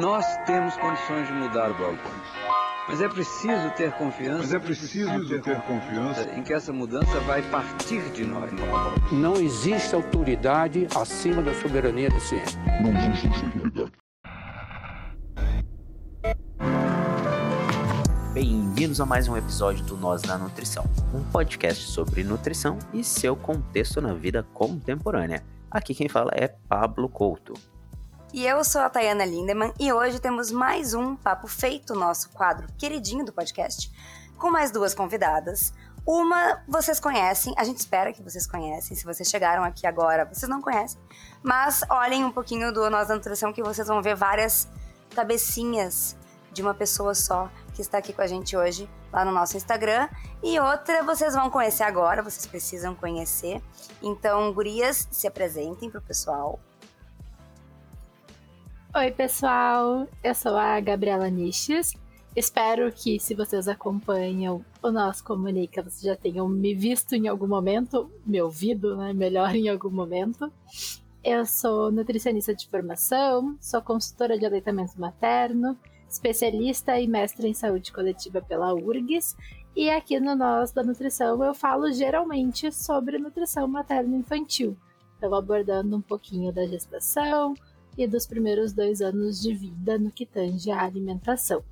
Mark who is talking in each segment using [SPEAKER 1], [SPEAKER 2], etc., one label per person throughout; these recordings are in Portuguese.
[SPEAKER 1] Nós temos condições de mudar o balcão. Mas é preciso ter confiança.
[SPEAKER 2] Mas é preciso ter, ter confiança
[SPEAKER 1] em que essa mudança vai partir de nós.
[SPEAKER 3] Não existe autoridade acima da soberania da ciência.
[SPEAKER 2] Não existe autoridade.
[SPEAKER 4] Bem-vindos a mais um episódio do Nós da Nutrição, um podcast sobre nutrição e seu contexto na vida contemporânea. Aqui quem fala é Pablo Couto.
[SPEAKER 5] E eu sou a Tayana Lindemann e hoje temos mais um Papo Feito, nosso quadro queridinho do podcast, com mais duas convidadas. Uma vocês conhecem, a gente espera que vocês conhecem. Se vocês chegaram aqui agora, vocês não conhecem. Mas olhem um pouquinho do Nós da Nutrição que vocês vão ver várias cabecinhas de uma pessoa só que está aqui com a gente hoje lá no nosso Instagram. E outra vocês vão conhecer agora, vocês precisam conhecer. Então, gurias, se apresentem pro pessoal.
[SPEAKER 6] Oi, pessoal. Eu sou a Gabriela Niches. Espero que, se vocês acompanham o nosso Comunica, vocês já tenham me visto em algum momento, me ouvido, né? Melhor em algum momento. Eu sou nutricionista de formação, sou consultora de aleitamento materno, especialista e mestre em saúde coletiva pela URGS. E aqui no Nós da Nutrição eu falo geralmente sobre nutrição materno-infantil. Então, abordando um pouquinho da gestação, e dos primeiros dois anos de vida no que tange à alimentação.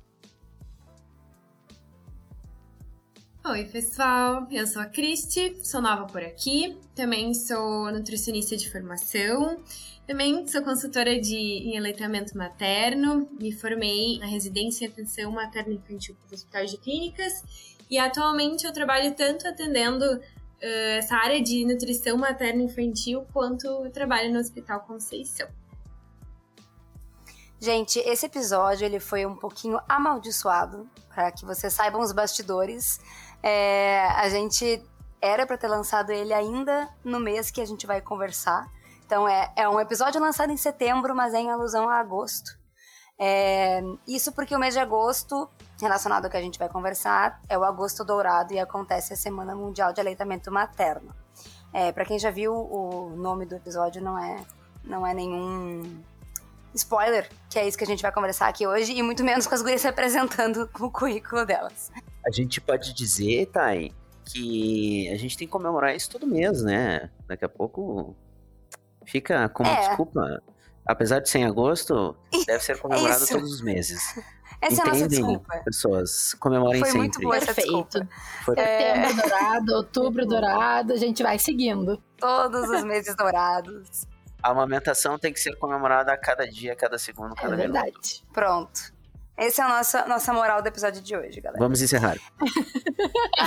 [SPEAKER 7] Oi, pessoal. Eu sou a Cristi, sou nova por aqui. Também sou nutricionista de formação. Também sou consultora de em aleitamento materno. Me formei na residência em atenção materno infantil do Hospital de Clínicas. E atualmente eu trabalho tanto atendendo uh, essa área de nutrição materno infantil quanto trabalho no Hospital Conceição.
[SPEAKER 5] Gente, esse episódio ele foi um pouquinho amaldiçoado, para que vocês saibam os bastidores. É, a gente era para ter lançado ele ainda no mês que a gente vai conversar. Então é, é um episódio lançado em setembro, mas é em alusão a agosto. É, isso porque o mês de agosto, relacionado ao que a gente vai conversar, é o agosto dourado e acontece a Semana Mundial de Aleitamento Materno. É, para quem já viu, o nome do episódio não é, não é nenhum spoiler, que é isso que a gente vai conversar aqui hoje, e muito menos com as gurias se apresentando com o currículo delas.
[SPEAKER 4] A gente pode dizer, Thay, que a gente tem que comemorar isso todo mês, né? Daqui a pouco fica como é. desculpa. Apesar de ser em agosto, deve ser comemorado isso. todos os meses.
[SPEAKER 5] Essa Entendem, é a nossa desculpa.
[SPEAKER 4] pessoas, comemorem
[SPEAKER 5] Foi
[SPEAKER 4] sempre.
[SPEAKER 5] muito boa essa
[SPEAKER 6] Perfeito. Foi... Setembro é... dourado, outubro dourado, a gente vai seguindo.
[SPEAKER 5] Todos os meses dourados.
[SPEAKER 4] A amamentação tem que ser comemorada a cada dia, a cada segundo, cada
[SPEAKER 6] é verdade.
[SPEAKER 4] minuto.
[SPEAKER 5] Pronto. Essa é a nossa, nossa moral do episódio de hoje, galera.
[SPEAKER 4] Vamos encerrar.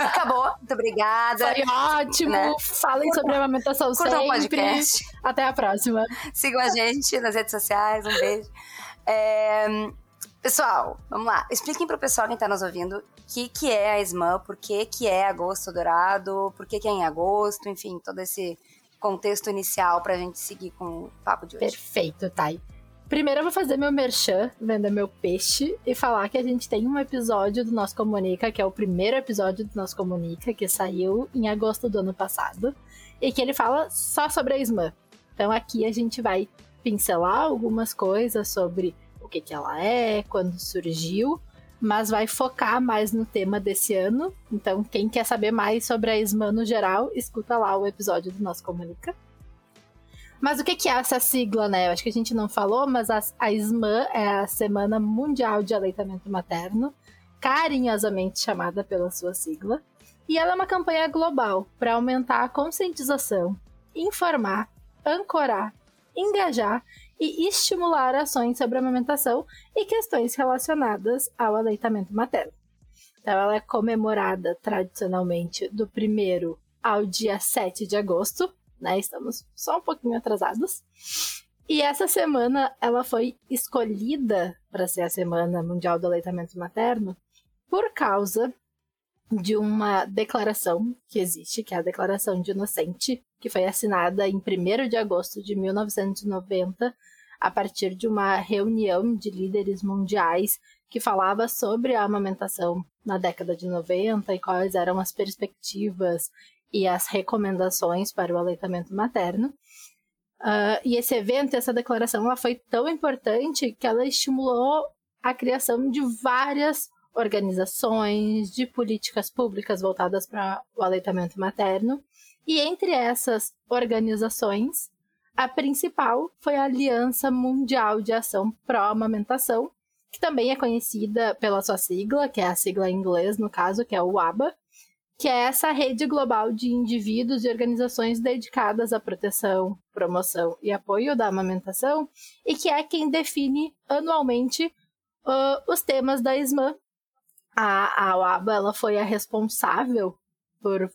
[SPEAKER 5] Acabou. Muito obrigada.
[SPEAKER 6] Foi ótimo. Né? Falem sobre a amamentação Curtam sempre. podcast. Até a próxima.
[SPEAKER 5] Sigam a gente nas redes sociais. Um beijo. É... Pessoal, vamos lá. Expliquem pro pessoal que tá nos ouvindo o que, que é a SMAN, por que, que é agosto dourado, por que, que é em agosto, enfim, todo esse contexto inicial pra gente seguir com o papo de hoje.
[SPEAKER 6] Perfeito, Thay. Primeiro eu vou fazer meu merchan, vender meu peixe e falar que a gente tem um episódio do Nosso Comunica, que é o primeiro episódio do Nosso Comunica, que saiu em agosto do ano passado, e que ele fala só sobre a SMAN. Então aqui a gente vai pincelar algumas coisas sobre o que, que ela é, quando surgiu, mas vai focar mais no tema desse ano. Então, quem quer saber mais sobre a SMAN no geral, escuta lá o episódio do nosso Comunica. Mas o que é essa sigla, né? Eu acho que a gente não falou, mas a, a SMAN é a Semana Mundial de Aleitamento Materno, carinhosamente chamada pela sua sigla. E ela é uma campanha global para aumentar a conscientização, informar, ancorar, engajar e estimular ações sobre a amamentação e questões relacionadas ao aleitamento materno. Então, ela é comemorada tradicionalmente do primeiro ao dia 7 de agosto, né? Estamos só um pouquinho atrasados. E essa semana ela foi escolhida para ser a Semana Mundial do Aleitamento Materno por causa de uma declaração que existe, que é a Declaração de Inocente, que foi assinada em 1 de agosto de 1990 a partir de uma reunião de líderes mundiais que falava sobre a amamentação na década de 90 e quais eram as perspectivas e as recomendações para o aleitamento materno. Uh, e esse evento, essa declaração, ela foi tão importante que ela estimulou a criação de várias organizações, de políticas públicas voltadas para o aleitamento materno. E entre essas organizações, a principal foi a Aliança Mundial de Ação Pró-Amamentação, que também é conhecida pela sua sigla, que é a sigla em inglês, no caso, que é o ABA, que é essa rede global de indivíduos e organizações dedicadas à proteção, promoção e apoio da amamentação, e que é quem define anualmente uh, os temas da ISMA. A, a UABA ela foi a responsável por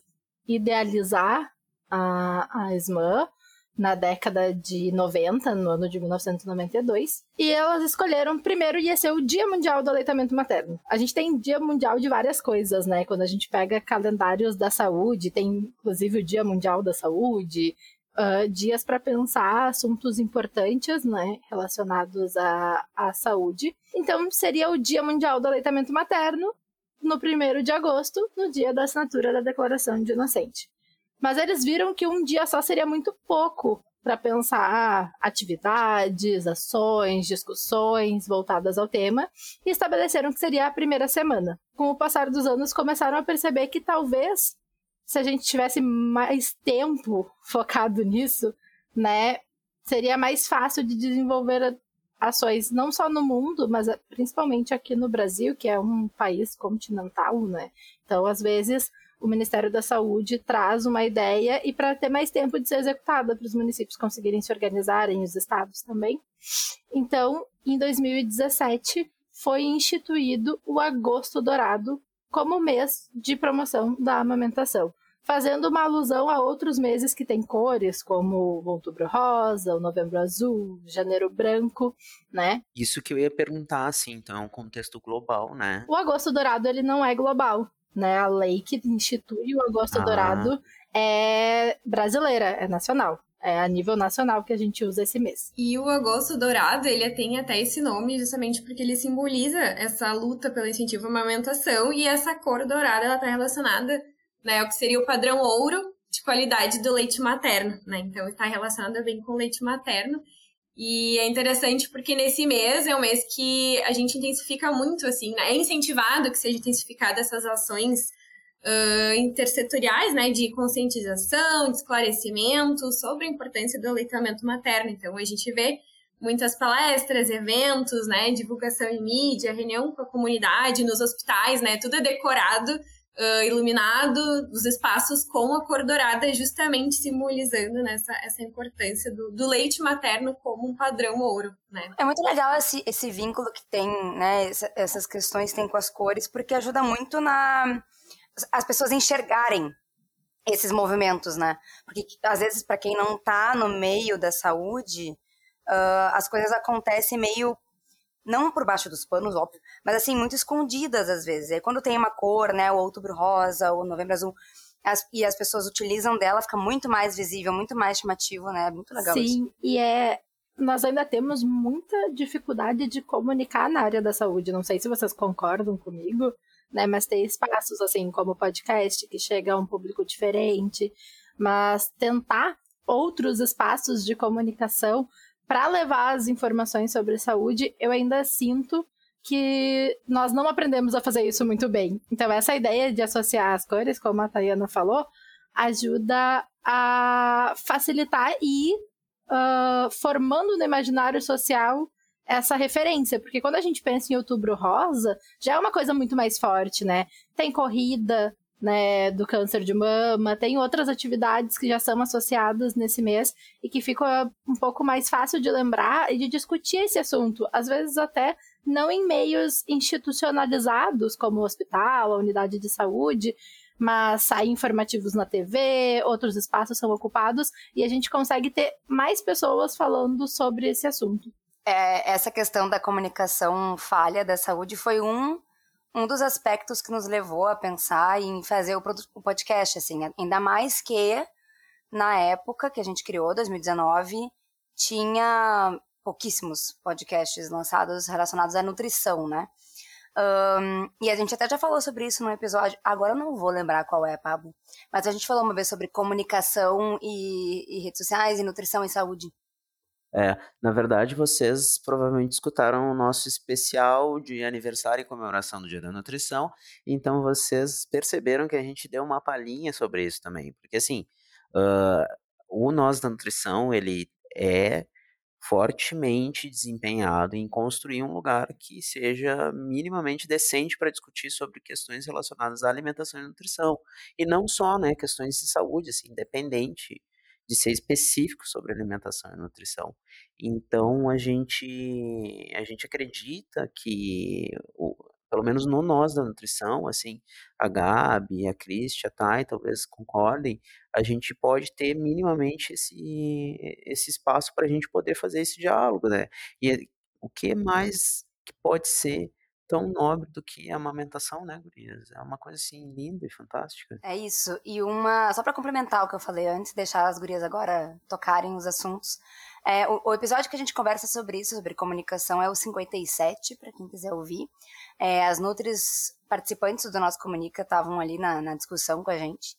[SPEAKER 6] idealizar a, a ISMA, na década de 90, no ano de 1992. E elas escolheram, primeiro, ia ser o Dia Mundial do Aleitamento Materno. A gente tem Dia Mundial de várias coisas, né? Quando a gente pega calendários da saúde, tem inclusive o Dia Mundial da Saúde, uh, dias para pensar assuntos importantes, né? Relacionados à, à saúde. Então, seria o Dia Mundial do Aleitamento Materno, no 1 de agosto, no dia da assinatura da Declaração de Inocente. Mas eles viram que um dia só seria muito pouco para pensar atividades, ações, discussões voltadas ao tema e estabeleceram que seria a primeira semana. Com o passar dos anos, começaram a perceber que talvez se a gente tivesse mais tempo focado nisso, né, seria mais fácil de desenvolver ações não só no mundo, mas principalmente aqui no Brasil, que é um país continental, né? Então, às vezes, o Ministério da Saúde traz uma ideia e para ter mais tempo de ser executada, para os municípios conseguirem se organizarem, os estados também. Então, em 2017, foi instituído o Agosto Dourado como mês de promoção da amamentação, fazendo uma alusão a outros meses que têm cores, como o Outubro Rosa, o Novembro Azul, Janeiro Branco, né?
[SPEAKER 4] Isso que eu ia perguntar, assim, então é um contexto global, né?
[SPEAKER 6] O Agosto Dourado, ele não é global, né? A lei que institui o Agosto ah. Dourado é brasileira, é nacional. É a nível nacional que a gente usa esse mês.
[SPEAKER 7] E o Agosto Dourado, ele tem até esse nome justamente porque ele simboliza essa luta pelo incentivo à amamentação e essa cor dourada, ela está relacionada, né, ao que seria o padrão ouro de qualidade do leite materno, né? Então está relacionada bem com o leite materno. E é interessante porque nesse mês é um mês que a gente intensifica muito, assim, né? É incentivado que seja intensificada essas ações uh, intersetoriais, né? De conscientização, de esclarecimento sobre a importância do aleitamento materno. Então, a gente vê muitas palestras, eventos, né? Divulgação em mídia, reunião com a comunidade, nos hospitais, né? Tudo é decorado uh, iluminado os espaços com a cor dourada, justamente simbolizando nessa, né, essa importância do, do, leite materno como um padrão ouro, né?
[SPEAKER 5] É muito legal esse, esse vínculo que tem, né, essas questões que tem com as cores, porque ajuda muito na as pessoas enxergarem esses movimentos, né? Porque às vezes para quem não tá no meio da saúde, uh, as coisas acontecem meio não por baixo dos panos, óbvio, mas assim, muito escondidas às vezes. E quando tem uma cor, né, o outubro rosa, o novembro azul, as, e as pessoas utilizam dela, fica muito mais visível, muito mais chamativo, né? Muito legal
[SPEAKER 6] Sim,
[SPEAKER 5] isso.
[SPEAKER 6] e é. Nós ainda temos muita dificuldade de comunicar na área da saúde. Não sei se vocês concordam comigo, né? Mas tem espaços assim como o podcast que chega a um público diferente, mas tentar outros espaços de comunicação para levar as informações sobre saúde, eu ainda sinto que nós não aprendemos a fazer isso muito bem. Então, essa ideia de associar as cores, como a Tayana falou, ajuda a facilitar e uh, formando no imaginário social essa referência, porque quando a gente pensa em outubro rosa, já é uma coisa muito mais forte, né? Tem corrida, né, do câncer de mama, tem outras atividades que já são associadas nesse mês e que fica um pouco mais fácil de lembrar e de discutir esse assunto, às vezes até não em meios institucionalizados, como o hospital, a unidade de saúde, mas saem informativos na TV, outros espaços são ocupados e a gente consegue ter mais pessoas falando sobre esse assunto.
[SPEAKER 5] É, essa questão da comunicação falha da saúde foi um um dos aspectos que nos levou a pensar em fazer o, o podcast, assim, ainda mais que na época que a gente criou, 2019, tinha pouquíssimos podcasts lançados relacionados à nutrição, né? Um, e a gente até já falou sobre isso no episódio. Agora eu não vou lembrar qual é, Pablo. Mas a gente falou uma vez sobre comunicação e, e redes sociais e nutrição e saúde.
[SPEAKER 4] É, na verdade, vocês provavelmente escutaram o nosso especial de aniversário e comemoração do Dia da Nutrição, então vocês perceberam que a gente deu uma palhinha sobre isso também, porque assim, uh, o Nós da Nutrição, ele é fortemente desempenhado em construir um lugar que seja minimamente decente para discutir sobre questões relacionadas à alimentação e nutrição, e não só, né, questões de saúde, assim, independente de ser específico sobre alimentação e nutrição. Então a gente a gente acredita que o, pelo menos no nós da nutrição, assim, a Gabi, a Cristi, a Thay talvez concordem, a gente pode ter minimamente esse, esse espaço para a gente poder fazer esse diálogo, né? E o que mais que pode ser tão nobre do que a amamentação, né, gurias? É uma coisa assim linda e fantástica.
[SPEAKER 5] É isso. E uma, só para complementar o que eu falei antes, deixar as gurias agora tocarem os assuntos. É, o, o, episódio que a gente conversa sobre isso, sobre comunicação, é o 57, para quem quiser ouvir. É, as Nutris participantes do nosso Comunica estavam ali na, na discussão com a gente.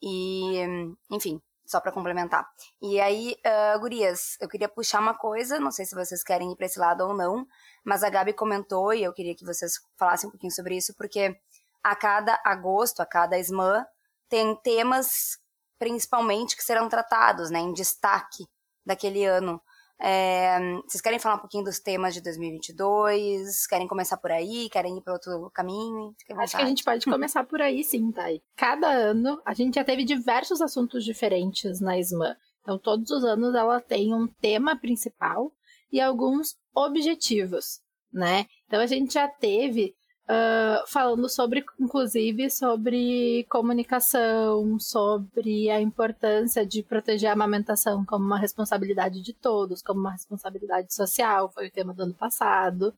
[SPEAKER 5] E, enfim, só para complementar. E aí, uh, gurias, eu queria puxar uma coisa, não sei se vocês querem ir para esse lado ou não, mas a Gabi comentou e eu queria que vocês falassem um pouquinho sobre isso, porque a cada agosto, a cada SMAN, tem temas principalmente que serão tratados, né, em destaque daquele ano. É, vocês querem falar um pouquinho dos temas de 2022? Querem começar por aí? Querem ir para outro caminho?
[SPEAKER 6] Acho que a gente pode começar por aí, sim, Thay. Cada ano, a gente já teve diversos assuntos diferentes na SMAN. Então, todos os anos ela tem um tema principal e alguns objetivos, né? Então, a gente já teve uh, falando sobre, inclusive, sobre comunicação, sobre a importância de proteger a amamentação como uma responsabilidade de todos, como uma responsabilidade social, foi o tema do ano passado.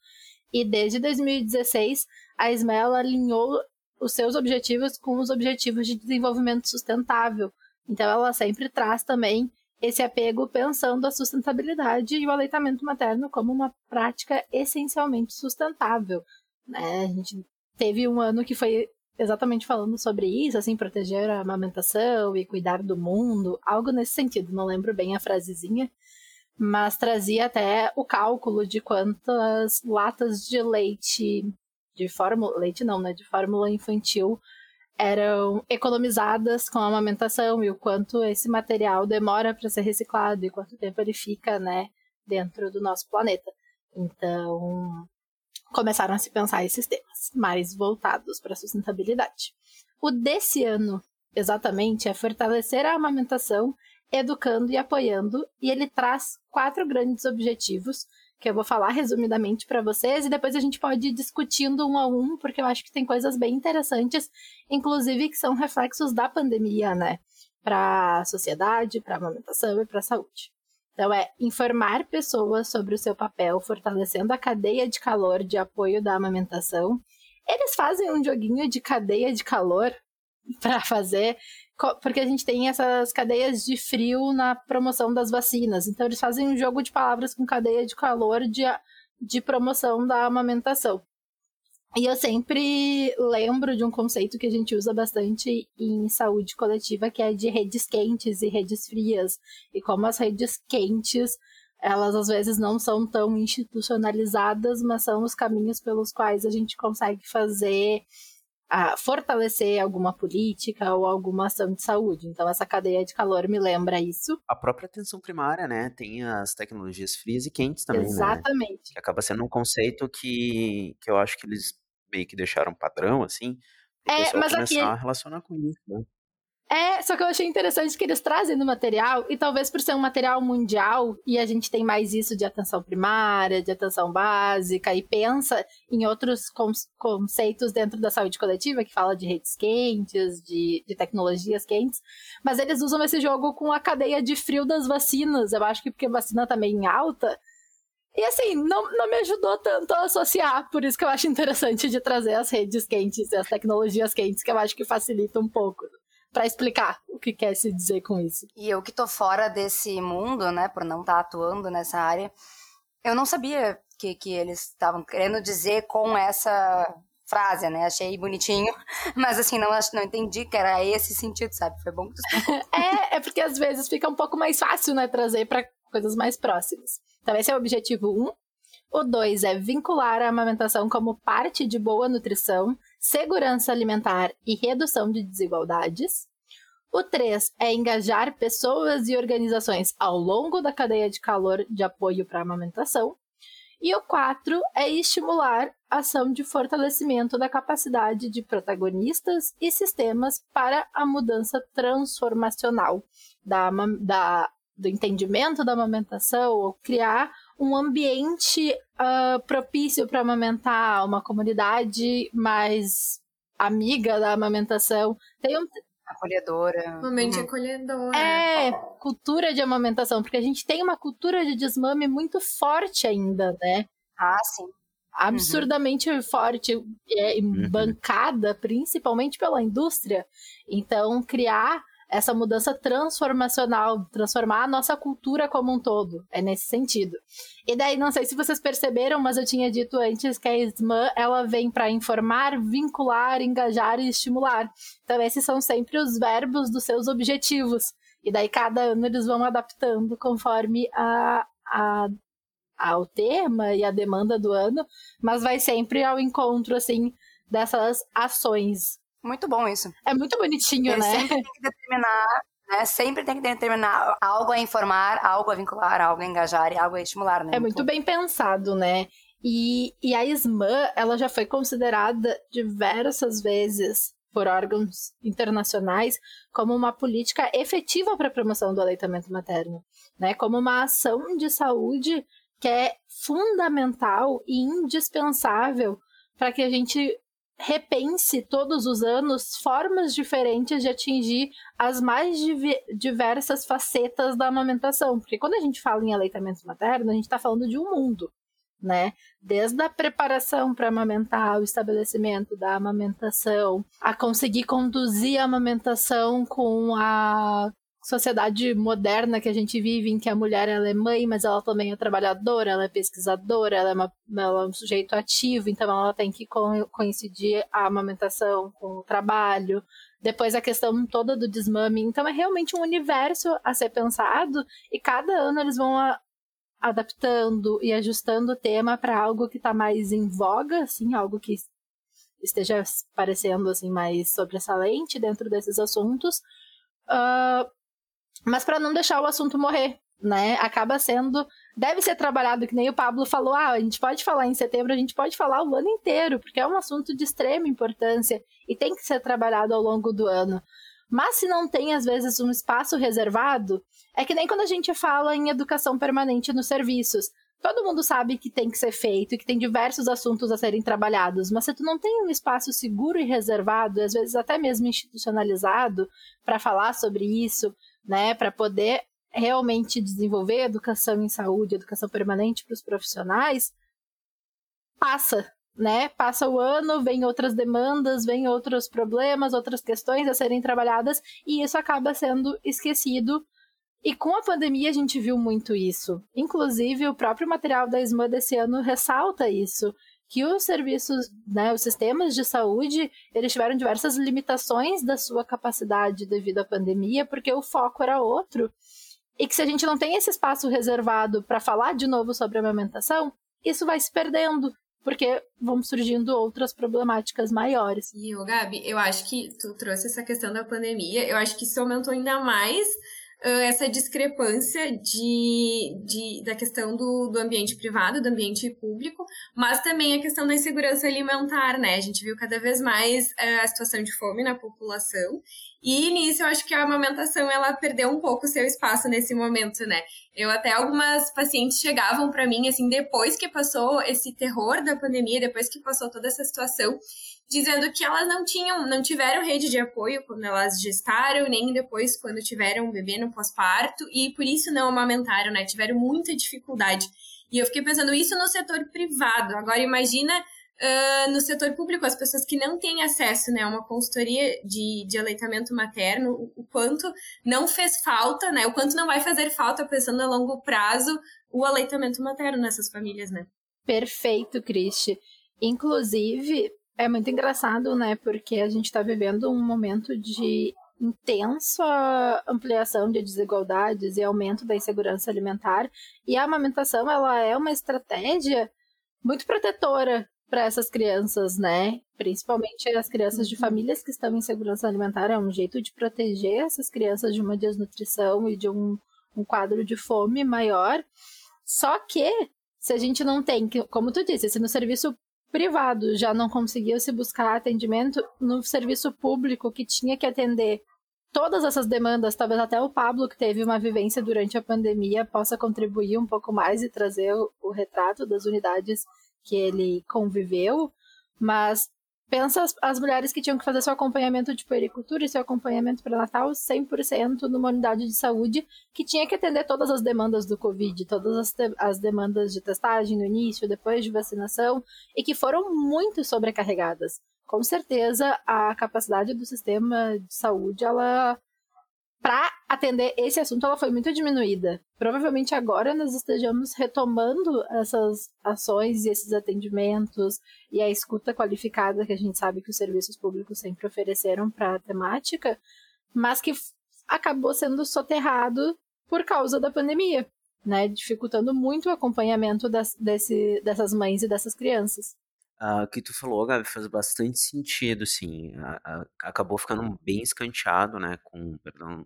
[SPEAKER 6] E desde 2016, a Ismael alinhou os seus objetivos com os objetivos de desenvolvimento sustentável. Então, ela sempre traz também esse apego pensando a sustentabilidade e o aleitamento materno como uma prática essencialmente sustentável, né? A gente teve um ano que foi exatamente falando sobre isso, assim, proteger a amamentação e cuidar do mundo, algo nesse sentido, não lembro bem a frasezinha, mas trazia até o cálculo de quantas latas de leite, de fórmula, leite não, né, de fórmula infantil eram economizadas com a amamentação e o quanto esse material demora para ser reciclado e quanto tempo ele fica, né, dentro do nosso planeta. Então, começaram a se pensar esses temas, mais voltados para a sustentabilidade. O desse ano, exatamente, é fortalecer a amamentação, educando e apoiando, e ele traz quatro grandes objetivos que eu vou falar resumidamente para vocês e depois a gente pode ir discutindo um a um, porque eu acho que tem coisas bem interessantes, inclusive que são reflexos da pandemia, né? Para a sociedade, para a amamentação e para a saúde. Então, é informar pessoas sobre o seu papel, fortalecendo a cadeia de calor de apoio da amamentação. Eles fazem um joguinho de cadeia de calor para fazer, porque a gente tem essas cadeias de frio na promoção das vacinas. Então, eles fazem um jogo de palavras com cadeia de calor de, de promoção da amamentação. E eu sempre lembro de um conceito que a gente usa bastante em saúde coletiva, que é de redes quentes e redes frias. E como as redes quentes, elas às vezes não são tão institucionalizadas, mas são os caminhos pelos quais a gente consegue fazer a fortalecer alguma política ou alguma ação de saúde. Então, essa cadeia de calor me lembra isso.
[SPEAKER 4] A própria atenção primária, né? Tem as tecnologias frias e quentes também,
[SPEAKER 6] Exatamente. Né?
[SPEAKER 4] Que acaba sendo um conceito que, que eu acho que eles meio que deixaram padrão, assim,
[SPEAKER 6] é, mas
[SPEAKER 4] começar
[SPEAKER 6] aqui...
[SPEAKER 4] a relacionar com isso, né?
[SPEAKER 6] É, só que eu achei interessante que eles trazem no material, e talvez por ser um material mundial, e a gente tem mais isso de atenção primária, de atenção básica, e pensa em outros conceitos dentro da saúde coletiva, que fala de redes quentes, de, de tecnologias quentes, mas eles usam esse jogo com a cadeia de frio das vacinas. Eu acho que porque a vacina tá meio em alta, e assim, não, não me ajudou tanto a associar, por isso que eu acho interessante de trazer as redes quentes e as tecnologias quentes, que eu acho que facilita um pouco para explicar o que quer se dizer com isso.
[SPEAKER 5] E eu que tô fora desse mundo, né, por não estar tá atuando nessa área, eu não sabia que, que eles estavam querendo dizer com essa frase, né? Achei bonitinho, mas assim, não, não entendi que era esse sentido, sabe? Foi bom que tu
[SPEAKER 6] é, é porque às vezes fica um pouco mais fácil, né, trazer para coisas mais próximas. Então esse é o objetivo 1. Um. O 2 é vincular a amamentação como parte de boa nutrição, segurança alimentar e redução de desigualdades. O 3 é engajar pessoas e organizações ao longo da cadeia de calor de apoio para a amamentação. E o 4 é estimular ação de fortalecimento da capacidade de protagonistas e sistemas para a mudança transformacional da, da, do entendimento da amamentação, ou criar um ambiente uh, propício para amamentar, uma comunidade mais amiga da amamentação. Tem um,
[SPEAKER 5] Acolhedora.
[SPEAKER 7] Uma mente uhum. acolhedora.
[SPEAKER 6] É, cultura de amamentação, porque a gente tem uma cultura de desmame muito forte ainda, né?
[SPEAKER 5] Ah, sim.
[SPEAKER 6] Absurdamente uhum. forte, é, uhum. bancada principalmente pela indústria. Então, criar essa mudança transformacional, transformar a nossa cultura como um todo. É nesse sentido. E daí, não sei se vocês perceberam, mas eu tinha dito antes que a SMAN, ela vem para informar, vincular, engajar e estimular. Então, esses são sempre os verbos dos seus objetivos. E daí, cada ano, eles vão adaptando conforme a, a ao tema e a demanda do ano, mas vai sempre ao encontro, assim, dessas ações
[SPEAKER 5] muito bom isso.
[SPEAKER 6] É muito bonitinho,
[SPEAKER 5] Ele
[SPEAKER 6] né?
[SPEAKER 5] Sempre tem que determinar, né? Sempre tem que determinar algo a informar, algo a vincular, algo a engajar e algo a estimular, né?
[SPEAKER 6] É muito bem pensado, né? E, e a SMAN, ela já foi considerada diversas vezes por órgãos internacionais como uma política efetiva para a promoção do aleitamento materno, né? Como uma ação de saúde que é fundamental e indispensável para que a gente repense todos os anos formas diferentes de atingir as mais diversas facetas da amamentação. Porque quando a gente fala em aleitamento materno, a gente está falando de um mundo, né? Desde a preparação para amamentar, o estabelecimento da amamentação, a conseguir conduzir a amamentação com a sociedade moderna que a gente vive, em que a mulher ela é mãe, mas ela também é trabalhadora, ela é pesquisadora, ela é, uma, ela é um sujeito ativo, então ela tem que coincidir a amamentação com o trabalho. Depois a questão toda do desmame. Então é realmente um universo a ser pensado e cada ano eles vão a, adaptando e ajustando o tema para algo que está mais em voga, assim, algo que esteja parecendo assim mais sobressalente dentro desses assuntos. Uh, mas para não deixar o assunto morrer, né? Acaba sendo. Deve ser trabalhado, que nem o Pablo falou. Ah, a gente pode falar em setembro, a gente pode falar o ano inteiro, porque é um assunto de extrema importância e tem que ser trabalhado ao longo do ano. Mas se não tem, às vezes, um espaço reservado, é que nem quando a gente fala em educação permanente nos serviços. Todo mundo sabe que tem que ser feito e que tem diversos assuntos a serem trabalhados, mas se tu não tem um espaço seguro e reservado, às vezes até mesmo institucionalizado, para falar sobre isso, né, para poder realmente desenvolver educação em saúde, educação permanente para os profissionais, passa, né? Passa o ano, vem outras demandas, vem outros problemas, outras questões a serem trabalhadas e isso acaba sendo esquecido. E com a pandemia a gente viu muito isso. Inclusive, o próprio material da SMA desse ano ressalta isso, que os serviços, né, os sistemas de saúde, eles tiveram diversas limitações da sua capacidade devido à pandemia, porque o foco era outro. E que se a gente não tem esse espaço reservado para falar de novo sobre a amamentação, isso vai se perdendo, porque vão surgindo outras problemáticas maiores.
[SPEAKER 7] E, o Gabi, eu acho que tu trouxe essa questão da pandemia, eu acho que isso aumentou ainda mais essa discrepância de, de, da questão do, do ambiente privado, do ambiente público, mas também a questão da insegurança alimentar, né? A gente viu cada vez mais a situação de fome na população e nisso eu acho que a amamentação ela perdeu um pouco o seu espaço nesse momento, né? Eu até algumas pacientes chegavam para mim assim depois que passou esse terror da pandemia, depois que passou toda essa situação, dizendo que elas não tinham, não tiveram rede de apoio quando elas gestaram, nem depois quando tiveram um bebê no pós-parto, e por isso não amamentaram, né? Tiveram muita dificuldade. E eu fiquei pensando isso no setor privado. Agora imagina uh, no setor público, as pessoas que não têm acesso né, a uma consultoria de, de aleitamento materno, o, o quanto não fez falta, né? O quanto não vai fazer falta pensando a longo prazo o aleitamento materno nessas famílias, né?
[SPEAKER 6] Perfeito, Cristi. Inclusive, é muito engraçado, né? Porque a gente está vivendo um momento de intensa ampliação de desigualdades e aumento da insegurança alimentar. E a amamentação, ela é uma estratégia muito protetora para essas crianças, né? Principalmente as crianças de uhum. famílias que estão em segurança alimentar. É um jeito de proteger essas crianças de uma desnutrição e de um, um quadro de fome maior. Só que, se a gente não tem, como tu disse, se no serviço privado. Já não conseguiu se buscar atendimento, no serviço público que tinha que atender todas essas demandas, talvez até o Pablo, que teve uma vivência durante a pandemia, possa contribuir um pouco mais e trazer o, o retrato das unidades que ele conviveu, mas pensa as, as, mulheres que tinham que fazer seu acompanhamento de pericultura e seu acompanhamento pré-natal 100% numa unidade de saúde que tinha que atender todas as demandas do Covid, todas as, as demandas de testagem no início, depois de vacinação, e que foram muito sobrecarregadas. Com certeza, a capacidade do sistema de saúde, ela para atender esse assunto, ela foi muito diminuída. Provavelmente agora nós estejamos retomando essas ações e esses atendimentos e a escuta qualificada que a gente sabe que os serviços públicos sempre ofereceram para a temática, mas que acabou sendo soterrado por causa da pandemia, né? Dificultando muito o acompanhamento das, desse, dessas mães e dessas crianças.
[SPEAKER 4] O que tu falou, Gabi, faz bastante sentido, sim. acabou ficando bem escanteado, né, com, perdão,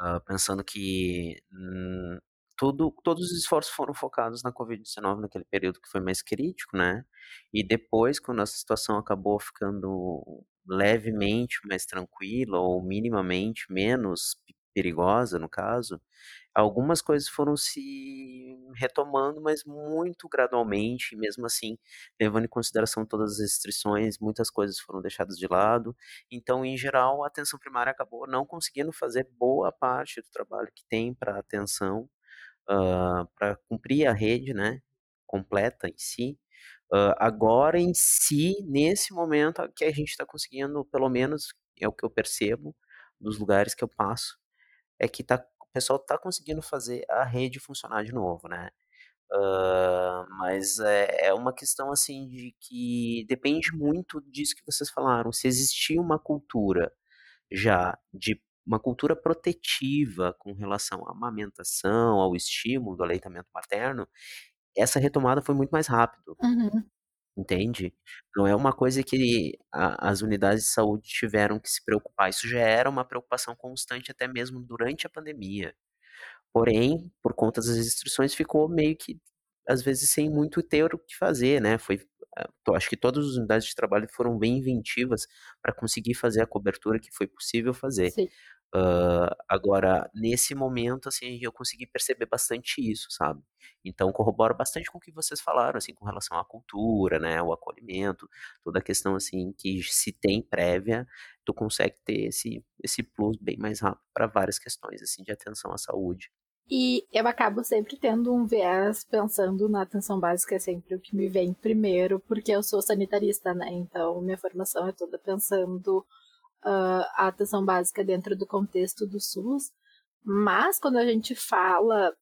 [SPEAKER 4] uh, pensando que hum, tudo, todos os esforços foram focados na Covid-19 naquele período que foi mais crítico, né, e depois, quando a situação acabou ficando levemente mais tranquila ou minimamente menos perigosa, no caso, algumas coisas foram se retomando, mas muito gradualmente, mesmo assim, levando em consideração todas as restrições, muitas coisas foram deixadas de lado. Então, em geral, a atenção primária acabou não conseguindo fazer boa parte do trabalho que tem para atenção, uh, para cumprir a rede, né, completa em si. Uh, agora, em si, nesse momento, que a gente está conseguindo, pelo menos é o que eu percebo dos lugares que eu passo, é que está pessoal está conseguindo fazer a rede funcionar de novo, né? Uh, mas é, é, uma questão assim de que depende muito disso que vocês falaram. Se existia uma cultura já de uma cultura protetiva com relação à amamentação, ao estímulo do aleitamento materno, essa retomada foi muito mais rápido.
[SPEAKER 6] Uhum.
[SPEAKER 4] Entende? Não é uma coisa que a, as unidades de saúde tiveram que se preocupar. Isso já era uma preocupação constante até mesmo durante a pandemia. Porém, por conta das restrições, ficou meio que, às vezes, sem muito ter o que fazer, né? Foi, eh, acho que todas as unidades de trabalho foram bem inventivas para conseguir fazer a cobertura que foi possível fazer.
[SPEAKER 6] Sim.
[SPEAKER 4] Uh, agora, nesse momento, assim, eu consegui perceber bastante isso, sabe? Então, corroboro bastante com o que vocês falaram, assim, com relação à cultura, né, o acolhimento, toda a questão, assim, que se tem prévia, tu consegue ter esse, esse plus bem mais rápido para várias questões, assim, de atenção à saúde.
[SPEAKER 6] E eu acabo sempre tendo um viés pensando na atenção básica, é sempre o que me vem primeiro, porque eu sou sanitarista, né? Então, minha formação é toda pensando uh, a atenção básica dentro do contexto do SUS. Mas quando a gente fala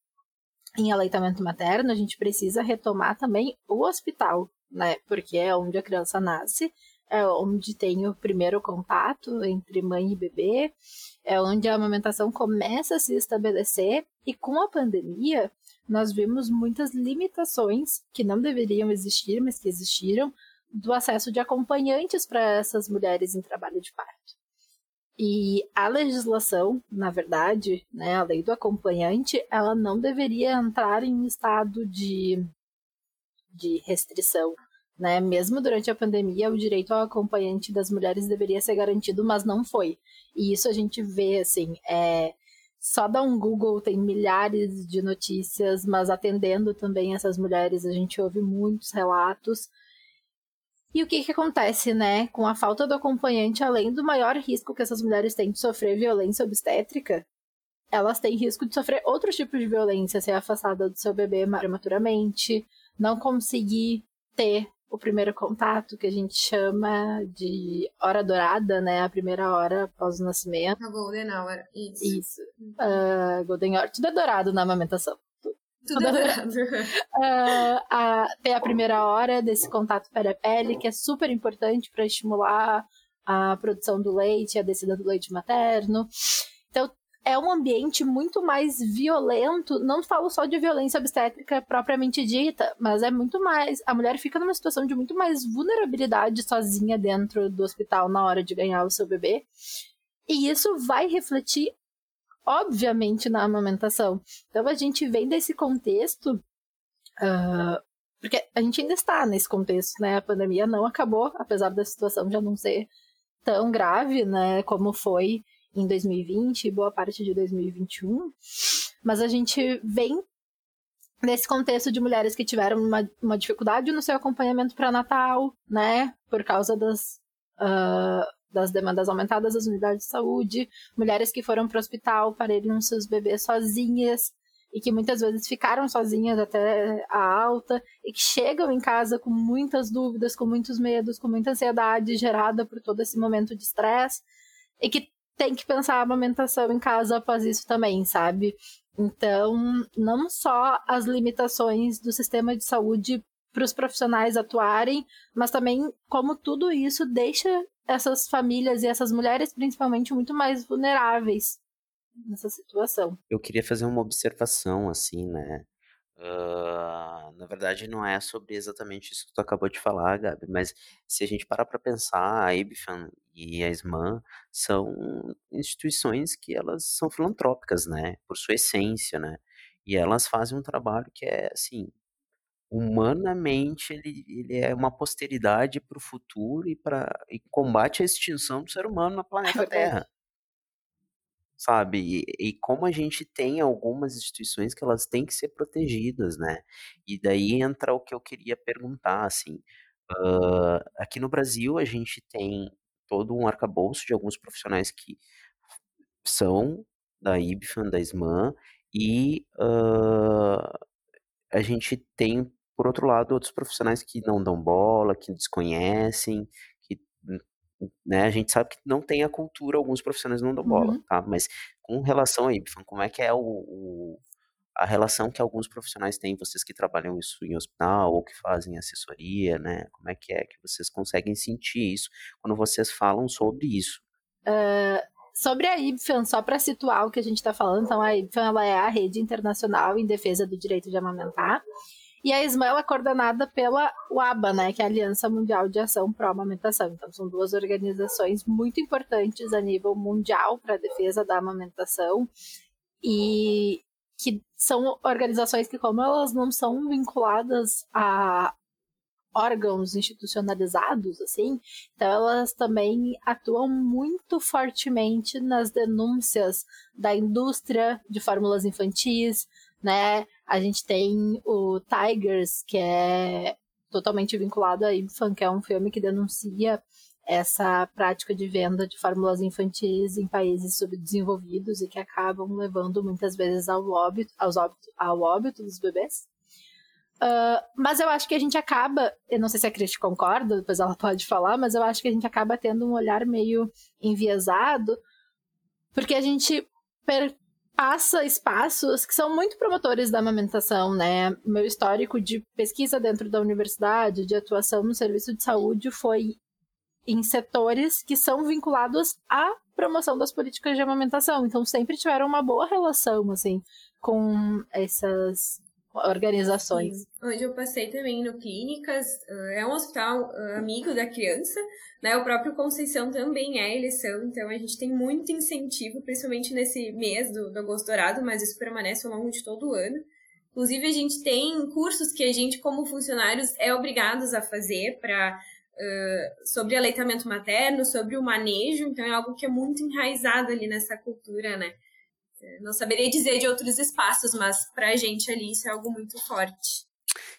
[SPEAKER 6] em aleitamento materno, a gente precisa retomar também o hospital, né? Porque é onde a criança nasce, é onde tem o primeiro contato entre mãe e bebê, é onde a amamentação começa a se estabelecer. E com a pandemia, nós vimos muitas limitações que não deveriam existir, mas que existiram, do acesso de acompanhantes para essas mulheres em trabalho de parto. E a legislação, na verdade, né, a lei do acompanhante, ela não deveria entrar em estado de, de restrição. Né? Mesmo durante a pandemia, o direito ao acompanhante das mulheres deveria ser garantido, mas não foi. E isso a gente vê, assim, é, só dá um Google, tem milhares de notícias, mas atendendo também essas mulheres, a gente ouve muitos relatos e o que que acontece, né? Com a falta do acompanhante, além do maior risco que essas mulheres têm de sofrer violência obstétrica, elas têm risco de sofrer outros tipos de violência, ser afastada do seu bebê prematuramente, não conseguir ter o primeiro contato, que a gente chama de hora dourada, né? A primeira hora após o nascimento.
[SPEAKER 7] A golden hour, isso.
[SPEAKER 6] Isso. Uh, golden hour, tudo é dourado na amamentação.
[SPEAKER 7] Tudo adorado.
[SPEAKER 6] uh, a, tem a primeira hora desse contato pele-pele, que é super importante para estimular a produção do leite, a descida do leite materno. Então, é um ambiente muito mais violento. Não falo só de violência obstétrica propriamente dita, mas é muito mais. A mulher fica numa situação de muito mais vulnerabilidade sozinha dentro do hospital na hora de ganhar o seu bebê. E isso vai refletir, obviamente, na amamentação. Então a gente vem desse contexto. Uh, porque a gente ainda está nesse contexto, né? A pandemia não acabou, apesar da situação já não ser tão grave, né? Como foi em 2020 e boa parte de 2021, mas a gente vem nesse contexto de mulheres que tiveram uma, uma dificuldade no seu acompanhamento para Natal, né, por causa das, uh, das demandas aumentadas das unidades de saúde, mulheres que foram para o hospital pariram seus bebês sozinhas e que muitas vezes ficaram sozinhas até a alta e que chegam em casa com muitas dúvidas, com muitos medos, com muita ansiedade gerada por todo esse momento de estresse e que tem que pensar a amamentação em casa após isso também, sabe? Então, não só as limitações do sistema de saúde para os profissionais atuarem, mas também como tudo isso deixa essas famílias e essas mulheres, principalmente, muito mais vulneráveis nessa situação.
[SPEAKER 4] Eu queria fazer uma observação, assim, né? Uh, na verdade, não é sobre exatamente isso que tu acabou de falar, Gabi, mas se a gente parar para pensar, a IBFAN e a SMAN são instituições que elas são filantrópicas, né, por sua essência, né, e elas fazem um trabalho que é, assim, humanamente, ele, ele é uma posteridade para o futuro e, para e combate a extinção do ser humano no planeta Terra sabe? E, e, como a gente tem algumas instituições que elas têm que ser protegidas, né? E daí entra o que eu queria perguntar, assim. Uh, aqui no Brasil a gente tem todo um arcabouço de alguns profissionais que são da IBFAN, da SMAN, e uh, a gente tem, por outro lado, outros profissionais que não dão bola, que desconhecem, né, a gente sabe que não tem a cultura, alguns profissionais não dão bola, uhum. tá? Mas com relação a Y, como é que é o, o, a relação que alguns profissionais têm, vocês que trabalham isso em hospital ou que fazem assessoria, né? Como é que é que vocês conseguem sentir isso quando vocês falam sobre isso?
[SPEAKER 6] Uh, sobre a IBFAN, só para situar o que a gente está falando, então a IBFAN ela é a rede internacional em defesa do direito de amamentar. E a ESMA é coordenada pela UABA, né, que é a Aliança Mundial de Ação Pró Amamentação. Então, são duas organizações muito importantes a nível mundial para a defesa da amamentação e que são organizações que, como elas não são vinculadas a órgãos institucionalizados, assim, então elas também atuam muito fortemente nas denúncias da indústria de fórmulas infantis, né? A gente tem o Tigers, que é totalmente vinculado a IBFAN, que é um filme que denuncia essa prática de venda de fórmulas infantis em países subdesenvolvidos e que acabam levando muitas vezes ao óbito, aos óbito, ao óbito dos bebês. Uh, mas eu acho que a gente acaba, eu não sei se a Cristi concorda, depois ela pode falar, mas eu acho que a gente acaba tendo um olhar meio enviesado, porque a gente per passa espaços que são muito promotores da amamentação, né? Meu histórico de pesquisa dentro da universidade, de atuação no serviço de saúde, foi em setores que são vinculados à promoção das políticas de amamentação. Então, sempre tiveram uma boa relação, assim, com essas organizações. Sim.
[SPEAKER 7] Onde eu passei também no Clínicas, é um hospital amigo da criança, né? O próprio Conceição também é eleição, então a gente tem muito incentivo, principalmente nesse mês do, do agosto dourado, mas isso permanece ao longo de todo o ano. Inclusive, a gente tem cursos que a gente, como funcionários, é obrigados a fazer para uh, sobre aleitamento materno, sobre o manejo, então é algo que é muito enraizado ali nessa cultura, né? Não saberia dizer de outros espaços, mas pra gente ali isso é algo muito forte.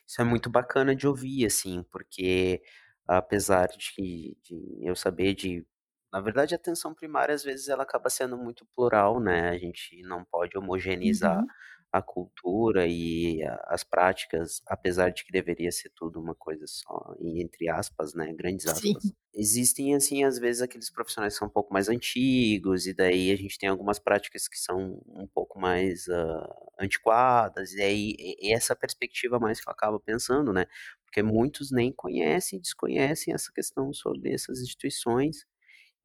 [SPEAKER 4] Isso é muito bacana de ouvir, assim, porque apesar de, de eu saber de. Na verdade, a atenção primária, às vezes, ela acaba sendo muito plural, né? A gente não pode homogeneizar
[SPEAKER 6] uhum.
[SPEAKER 4] A cultura e as práticas, apesar de que deveria ser tudo uma coisa só, entre aspas, né, grandes aspas. Sim. Existem, assim, às vezes aqueles profissionais que são um pouco mais antigos, e daí a gente tem algumas práticas que são um pouco mais uh, antiquadas, e aí e essa perspectiva mais que eu acabo pensando, né, porque muitos nem conhecem, desconhecem essa questão sobre essas instituições,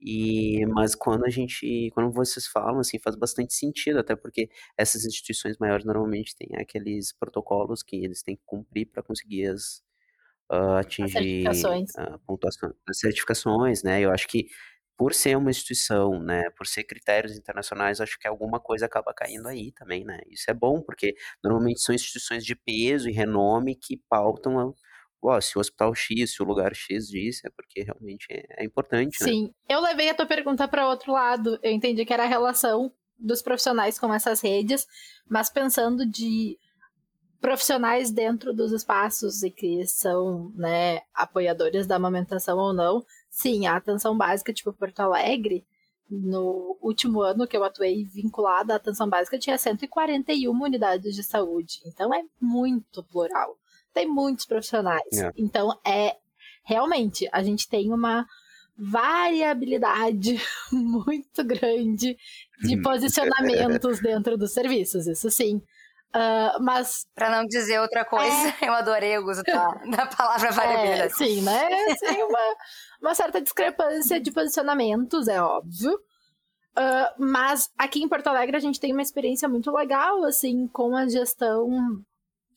[SPEAKER 4] e, mas quando a gente, quando vocês falam, assim, faz bastante sentido, até porque essas instituições maiores normalmente têm aqueles protocolos que eles têm que cumprir para conseguir as, uh, atingir
[SPEAKER 6] as certificações.
[SPEAKER 4] pontuação, as certificações, né? Eu acho que por ser uma instituição, né, por ser critérios internacionais, acho que alguma coisa acaba caindo aí também, né? Isso é bom, porque normalmente são instituições de peso e renome que pautam se o hospital X, se o lugar X disse, é porque realmente é, é importante,
[SPEAKER 6] né? Sim. Eu levei a tua pergunta para outro lado. Eu entendi que era a relação dos profissionais com essas redes, mas pensando de profissionais dentro dos espaços e que são, né, apoiadores da amamentação ou não, sim, a atenção básica, tipo Porto Alegre, no último ano que eu atuei vinculada à atenção básica, tinha 141 unidades de saúde. Então é muito plural tem muitos profissionais. É. Então, é realmente, a gente tem uma variabilidade muito grande de uhum. posicionamentos dentro dos serviços, isso sim. Uh, mas.
[SPEAKER 5] Para não dizer outra coisa, é... eu adorei o uso da, da palavra variabilidade.
[SPEAKER 6] É, sim, né? Tem uma, uma certa discrepância de posicionamentos, é óbvio. Uh, mas aqui em Porto Alegre a gente tem uma experiência muito legal, assim, com a gestão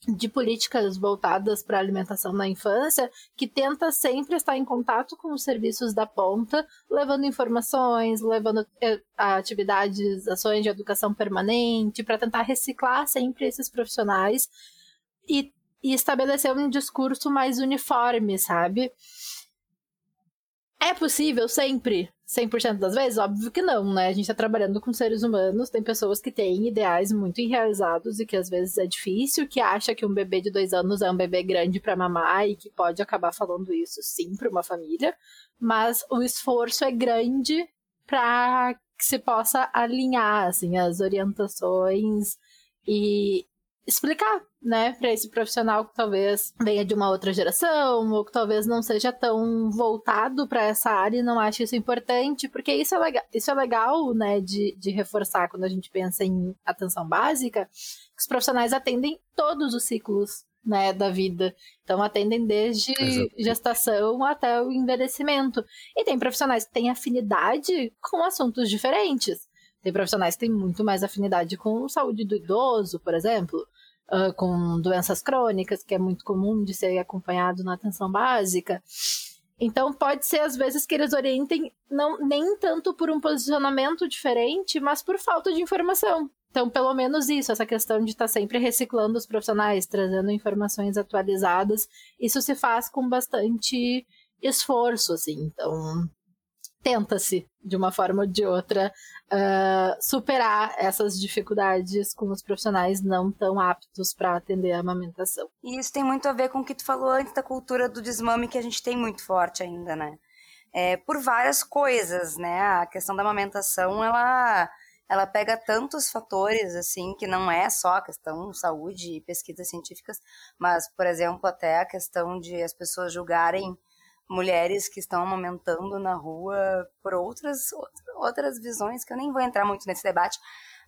[SPEAKER 6] de políticas voltadas para a alimentação na infância, que tenta sempre estar em contato com os serviços da ponta, levando informações, levando eh, atividades, ações de educação permanente, para tentar reciclar sempre esses profissionais e, e estabelecer um discurso mais uniforme, sabe? É possível sempre 100% das vezes? Óbvio que não, né? A gente tá trabalhando com seres humanos, tem pessoas que têm ideais muito enraizados e que às vezes é difícil, que acha que um bebê de dois anos é um bebê grande para mamar e que pode acabar falando isso sim para uma família, mas o esforço é grande para que se possa alinhar assim as orientações e explicar, né, para esse profissional que talvez venha de uma outra geração ou que talvez não seja tão voltado para essa área e não ache isso importante, porque isso é legal, isso é legal, né, de, de reforçar quando a gente pensa em atenção básica, que os profissionais atendem todos os ciclos né, da vida. Então atendem desde Exato. gestação até o envelhecimento. E tem profissionais que têm afinidade com assuntos diferentes. Tem profissionais que têm muito mais afinidade com saúde do idoso, por exemplo, uh, com doenças crônicas, que é muito comum de ser acompanhado na atenção básica. Então pode ser às vezes que eles orientem não nem tanto por um posicionamento diferente, mas por falta de informação. Então, pelo menos isso, essa questão de estar sempre reciclando os profissionais, trazendo informações atualizadas, isso se faz com bastante esforço, assim. Então, tenta-se, de uma forma ou de outra, uh, superar essas dificuldades com os profissionais não tão aptos para atender a amamentação.
[SPEAKER 5] E isso tem muito a ver com o que tu falou antes da cultura do desmame que a gente tem muito forte ainda, né? É, por várias coisas, né? A questão da amamentação, ela ela pega tantos fatores assim que não é só a questão saúde e pesquisas científicas, mas por exemplo até a questão de as pessoas julgarem mulheres que estão amamentando na rua por outras, outras visões, que eu nem vou entrar muito nesse debate,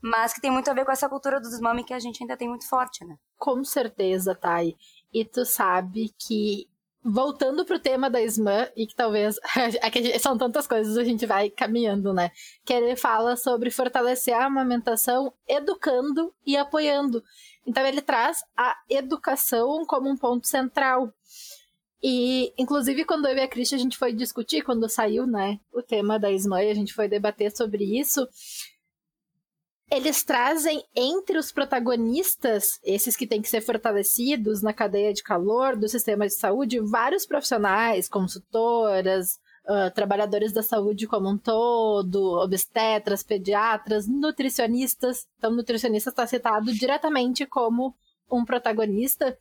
[SPEAKER 5] mas que tem muito a ver com essa cultura do desmame que a gente ainda tem muito forte, né?
[SPEAKER 6] Com certeza, Thay. E tu sabe que, voltando pro tema da SMAN, e que talvez, é são tantas coisas, a gente vai caminhando, né? Que ele fala sobre fortalecer a amamentação educando e apoiando. Então ele traz a educação como um ponto central. E, inclusive, quando eu e a Cristi a gente foi discutir, quando saiu, né, o tema da SMAI, a gente foi debater sobre isso. Eles trazem entre os protagonistas, esses que têm que ser fortalecidos na cadeia de calor do sistema de saúde, vários profissionais, consultoras, uh, trabalhadores da saúde como um todo, obstetras, pediatras, nutricionistas. Então, nutricionista está citado diretamente como um protagonista.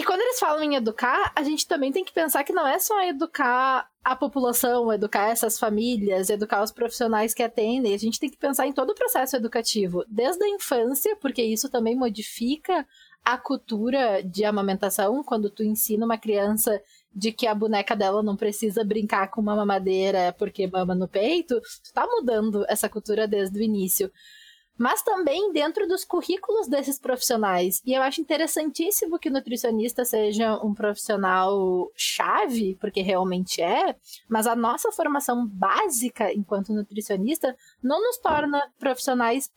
[SPEAKER 6] E quando eles falam em educar, a gente também tem que pensar que não é só educar a população, educar essas famílias, educar os profissionais que atendem. A gente tem que pensar em todo o processo educativo, desde a infância, porque isso também modifica a cultura de amamentação, quando tu ensina uma criança de que a boneca dela não precisa brincar com uma mamadeira porque mama no peito, tu tá mudando essa cultura desde o início mas também dentro dos currículos desses profissionais. E eu acho interessantíssimo que o nutricionista seja um profissional chave, porque realmente é, mas a nossa formação básica enquanto nutricionista não nos torna profissionais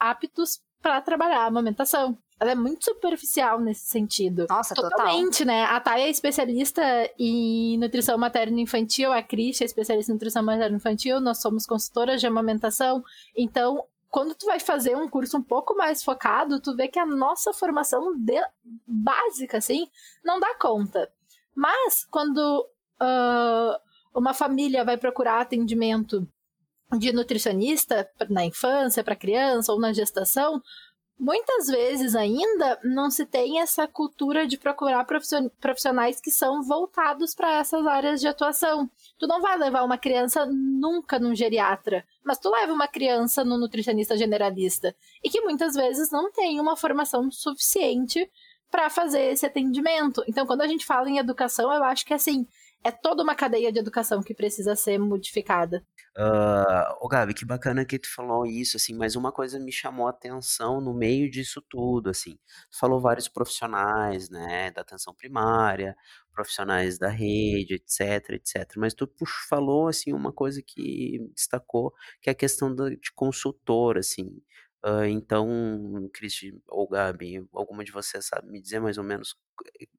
[SPEAKER 6] aptos para trabalhar a amamentação. Ela é muito superficial nesse sentido.
[SPEAKER 5] Nossa,
[SPEAKER 6] Totalmente,
[SPEAKER 5] total.
[SPEAKER 6] né? A Thay é especialista em nutrição materno-infantil, a Cris é especialista em nutrição materno-infantil, nós somos consultoras de amamentação. Então, quando tu vai fazer um curso um pouco mais focado, tu vê que a nossa formação de... básica, assim, não dá conta. Mas, quando uh, uma família vai procurar atendimento de nutricionista na infância, para criança ou na gestação, muitas vezes ainda não se tem essa cultura de procurar profissionais que são voltados para essas áreas de atuação. Tu não vai levar uma criança nunca num geriatra, mas tu leva uma criança no nutricionista generalista e que muitas vezes não tem uma formação suficiente para fazer esse atendimento. Então, quando a gente fala em educação, eu acho que assim, é toda uma cadeia de educação que precisa ser modificada.
[SPEAKER 4] Uh, ô Gabi, que bacana que tu falou isso, assim, mas uma coisa me chamou a atenção no meio disso tudo, assim. Tu falou vários profissionais, né, da atenção primária, profissionais da rede, etc, etc. Mas tu falou, assim, uma coisa que destacou, que é a questão de consultor, assim. Uh, então, Cristi ou Gabi, alguma de vocês sabe me dizer mais ou menos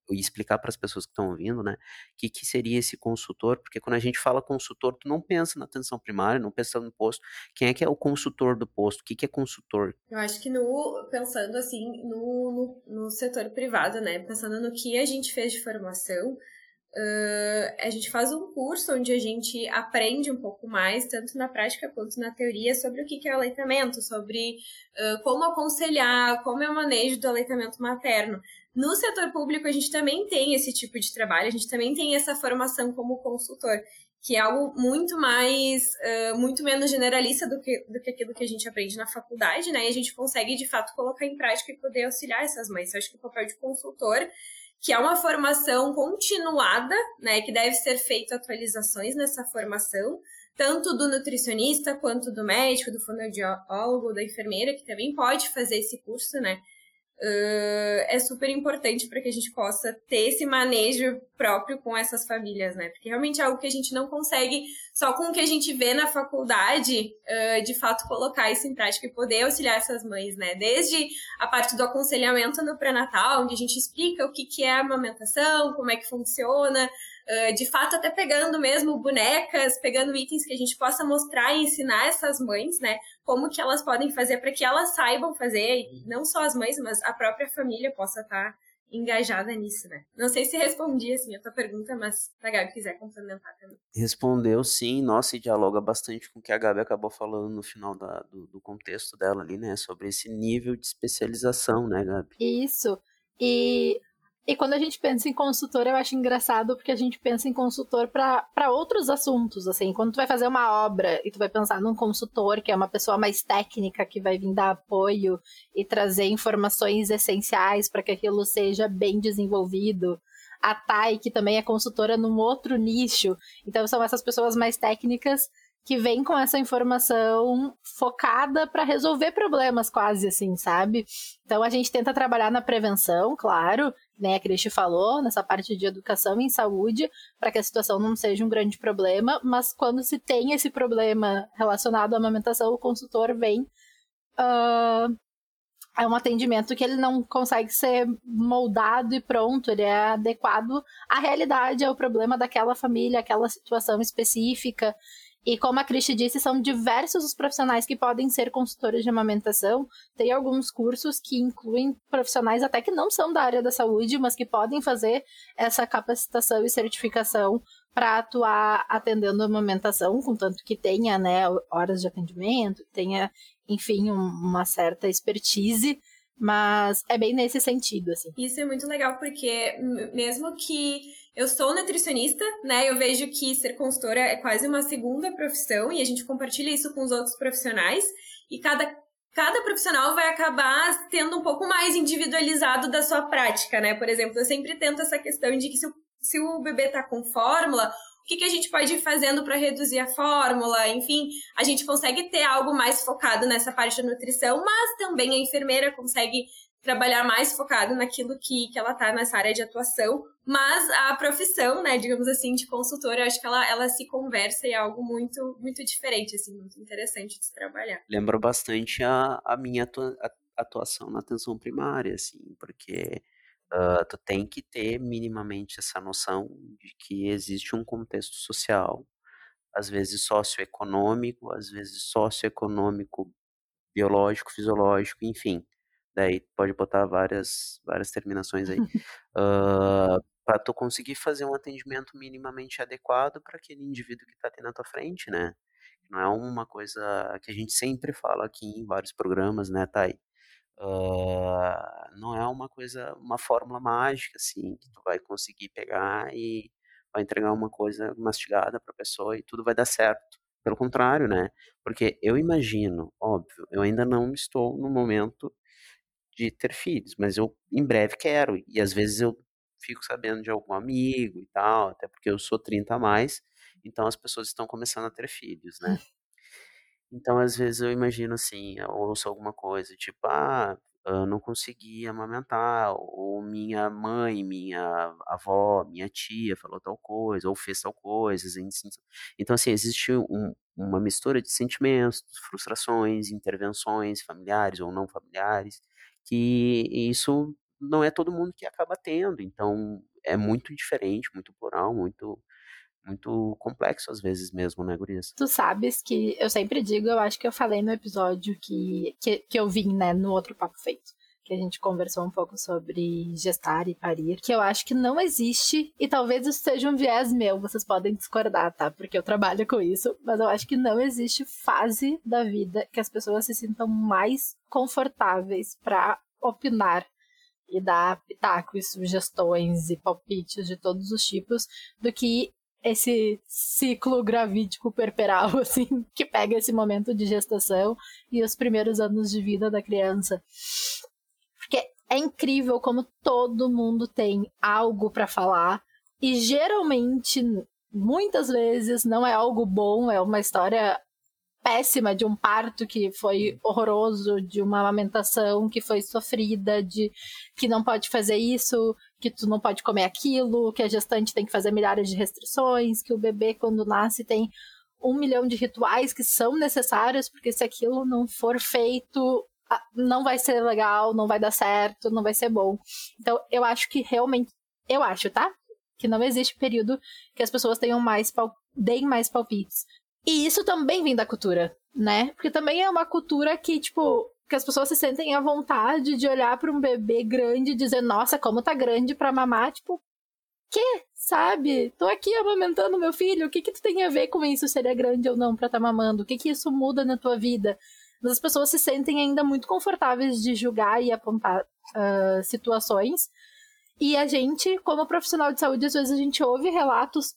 [SPEAKER 4] e explicar para as pessoas que estão ouvindo, né, o que, que seria esse consultor? Porque quando a gente fala consultor, tu não pensa na atenção primária, não pensa no posto. Quem é que é o consultor do posto? O que, que é consultor?
[SPEAKER 7] Eu acho que no pensando assim no, no, no setor privado, né, pensando no que a gente fez de formação, Uh, a gente faz um curso onde a gente aprende um pouco mais, tanto na prática quanto na teoria, sobre o que é o aleitamento, sobre uh, como aconselhar, como é o manejo do aleitamento materno. No setor público, a gente também tem esse tipo de trabalho, a gente também tem essa formação como consultor, que é algo muito mais, uh, muito menos generalista do que, do que aquilo que a gente aprende na faculdade, né? E a gente consegue, de fato, colocar em prática e poder auxiliar essas mães. Eu acho que o papel de consultor que é uma formação continuada, né, que deve ser feito atualizações nessa formação, tanto do nutricionista quanto do médico, do fonoaudiólogo, da enfermeira, que também pode fazer esse curso, né, uh, é super importante para que a gente possa ter esse manejo próprio com essas famílias, né? Porque realmente é algo que a gente não consegue só com o que a gente vê na faculdade, uh, de fato colocar isso em prática e poder auxiliar essas mães, né? Desde a parte do aconselhamento no pré-natal, onde a gente explica o que, que é a amamentação, como é que funciona, Uh, de fato, até pegando mesmo bonecas, pegando itens que a gente possa mostrar e ensinar essas mães, né? Como que elas podem fazer para que elas saibam fazer, e não só as mães, mas a própria família possa estar tá engajada nisso, né? Não sei se respondi, assim, a tua pergunta, mas se a Gabi quiser complementar também.
[SPEAKER 4] Respondeu sim, nossa, e dialoga bastante com o que a Gabi acabou falando no final da, do, do contexto dela ali, né? Sobre esse nível de especialização, né, Gabi?
[SPEAKER 6] Isso. E e quando a gente pensa em consultor, eu acho engraçado porque a gente pensa em consultor para outros assuntos, assim. Quando tu vai fazer uma obra e tu vai pensar num consultor, que é uma pessoa mais técnica, que vai vir dar apoio e trazer informações essenciais para que aquilo seja bem desenvolvido. A Thay, que também é consultora num outro nicho. Então, são essas pessoas mais técnicas que vem com essa informação focada para resolver problemas quase assim, sabe? Então a gente tenta trabalhar na prevenção, claro, né, a Cristi falou, nessa parte de educação em saúde, para que a situação não seja um grande problema, mas quando se tem esse problema relacionado à amamentação, o consultor vem uh, é um atendimento que ele não consegue ser moldado e pronto, ele é adequado à realidade, ao problema daquela família, aquela situação específica. E como a Cristi disse, são diversos os profissionais que podem ser consultores de amamentação. Tem alguns cursos que incluem profissionais até que não são da área da saúde, mas que podem fazer essa capacitação e certificação para atuar atendendo a amamentação, contanto que tenha né, horas de atendimento, tenha, enfim, um, uma certa expertise. Mas é bem nesse sentido, assim.
[SPEAKER 7] Isso é muito legal, porque mesmo que Eu sou nutricionista, né? Eu vejo que ser consultora é quase uma segunda profissão e a gente compartilha isso com os outros profissionais. E cada, cada profissional vai acabar tendo um pouco mais individualizado da sua prática, né? Por exemplo, eu sempre tento essa questão de que se o, se o bebê tá com fórmula, o que, que a gente pode ir fazendo para reduzir a fórmula? Enfim, a gente consegue ter algo mais focado nessa parte da nutrição, mas também a enfermeira consegue trabalhar mais focado naquilo que, que ela tá nessa área de atuação, mas a profissão, né, digamos assim, de consultora, eu acho que ela, ela se conversa e é algo muito, muito diferente, assim, muito interessante de se trabalhar.
[SPEAKER 4] Lembra bastante a, a minha atuação na atenção primária, assim, porque uh, tu tem que ter minimamente essa noção de que existe um contexto social, às vezes socioeconômico, às vezes socioeconômico, biológico, fisiológico, enfim, daí pode botar várias, várias terminações aí, uh, para tu conseguir fazer um atendimento minimamente adequado para aquele indivíduo que está ali na tua frente, né? Não é uma coisa que a gente sempre fala aqui em vários programas, né, Thay? Uh, não é uma coisa, uma fórmula mágica, assim, que tu vai conseguir pegar e vai entregar uma coisa mastigada para a pessoa e tudo vai dar certo. Pelo contrário, né? Porque eu imagino, óbvio, eu ainda não estou no momento de ter filhos, mas eu em breve quero. E às vezes eu fico sabendo de algum amigo e tal, até porque eu sou 30 a mais, então as pessoas estão começando a ter filhos, né? Então, às vezes eu imagino assim, eu ouço alguma coisa, tipo, ah, eu não consegui amamentar, ou minha mãe, minha avó, minha tia falou tal coisa, ou fez tal coisa. Então, assim, existe um, uma mistura de sentimentos, frustrações, intervenções familiares ou não familiares, que isso não é todo mundo que acaba tendo. Então, é muito diferente, muito plural, muito muito complexo às vezes mesmo, né, Gurias?
[SPEAKER 6] Tu sabes que eu sempre digo, eu acho que eu falei no episódio que, que, que eu vim, né, no outro Papo Feito que a gente conversou um pouco sobre gestar e parir, que eu acho que não existe, e talvez isso seja um viés meu, vocês podem discordar, tá? Porque eu trabalho com isso, mas eu acho que não existe fase da vida que as pessoas se sintam mais confortáveis para opinar e dar pitacos, sugestões e palpites de todos os tipos do que esse ciclo gravídico perperal, assim, que pega esse momento de gestação e os primeiros anos de vida da criança. É incrível como todo mundo tem algo para falar. E geralmente, muitas vezes, não é algo bom, é uma história péssima de um parto que foi horroroso, de uma amamentação que foi sofrida, de que não pode fazer isso, que tu não pode comer aquilo, que a gestante tem que fazer milhares de restrições, que o bebê quando nasce tem um milhão de rituais que são necessários, porque se aquilo não for feito, não vai ser legal, não vai dar certo, não vai ser bom. Então, eu acho que realmente, eu acho, tá? Que não existe período que as pessoas tenham mais deem mais palpites. E isso também vem da cultura, né? Porque também é uma cultura que, tipo, que as pessoas se sentem à vontade de olhar para um bebê grande e dizer, nossa, como tá grande para mamar, tipo, que? Sabe? Tô aqui amamentando meu filho, o que que tu tem a ver com isso, se ele é grande ou não para tá mamando? O que que isso muda na tua vida? Mas as pessoas se sentem ainda muito confortáveis de julgar e apontar uh, situações. E a gente, como profissional de saúde, às vezes a gente ouve relatos,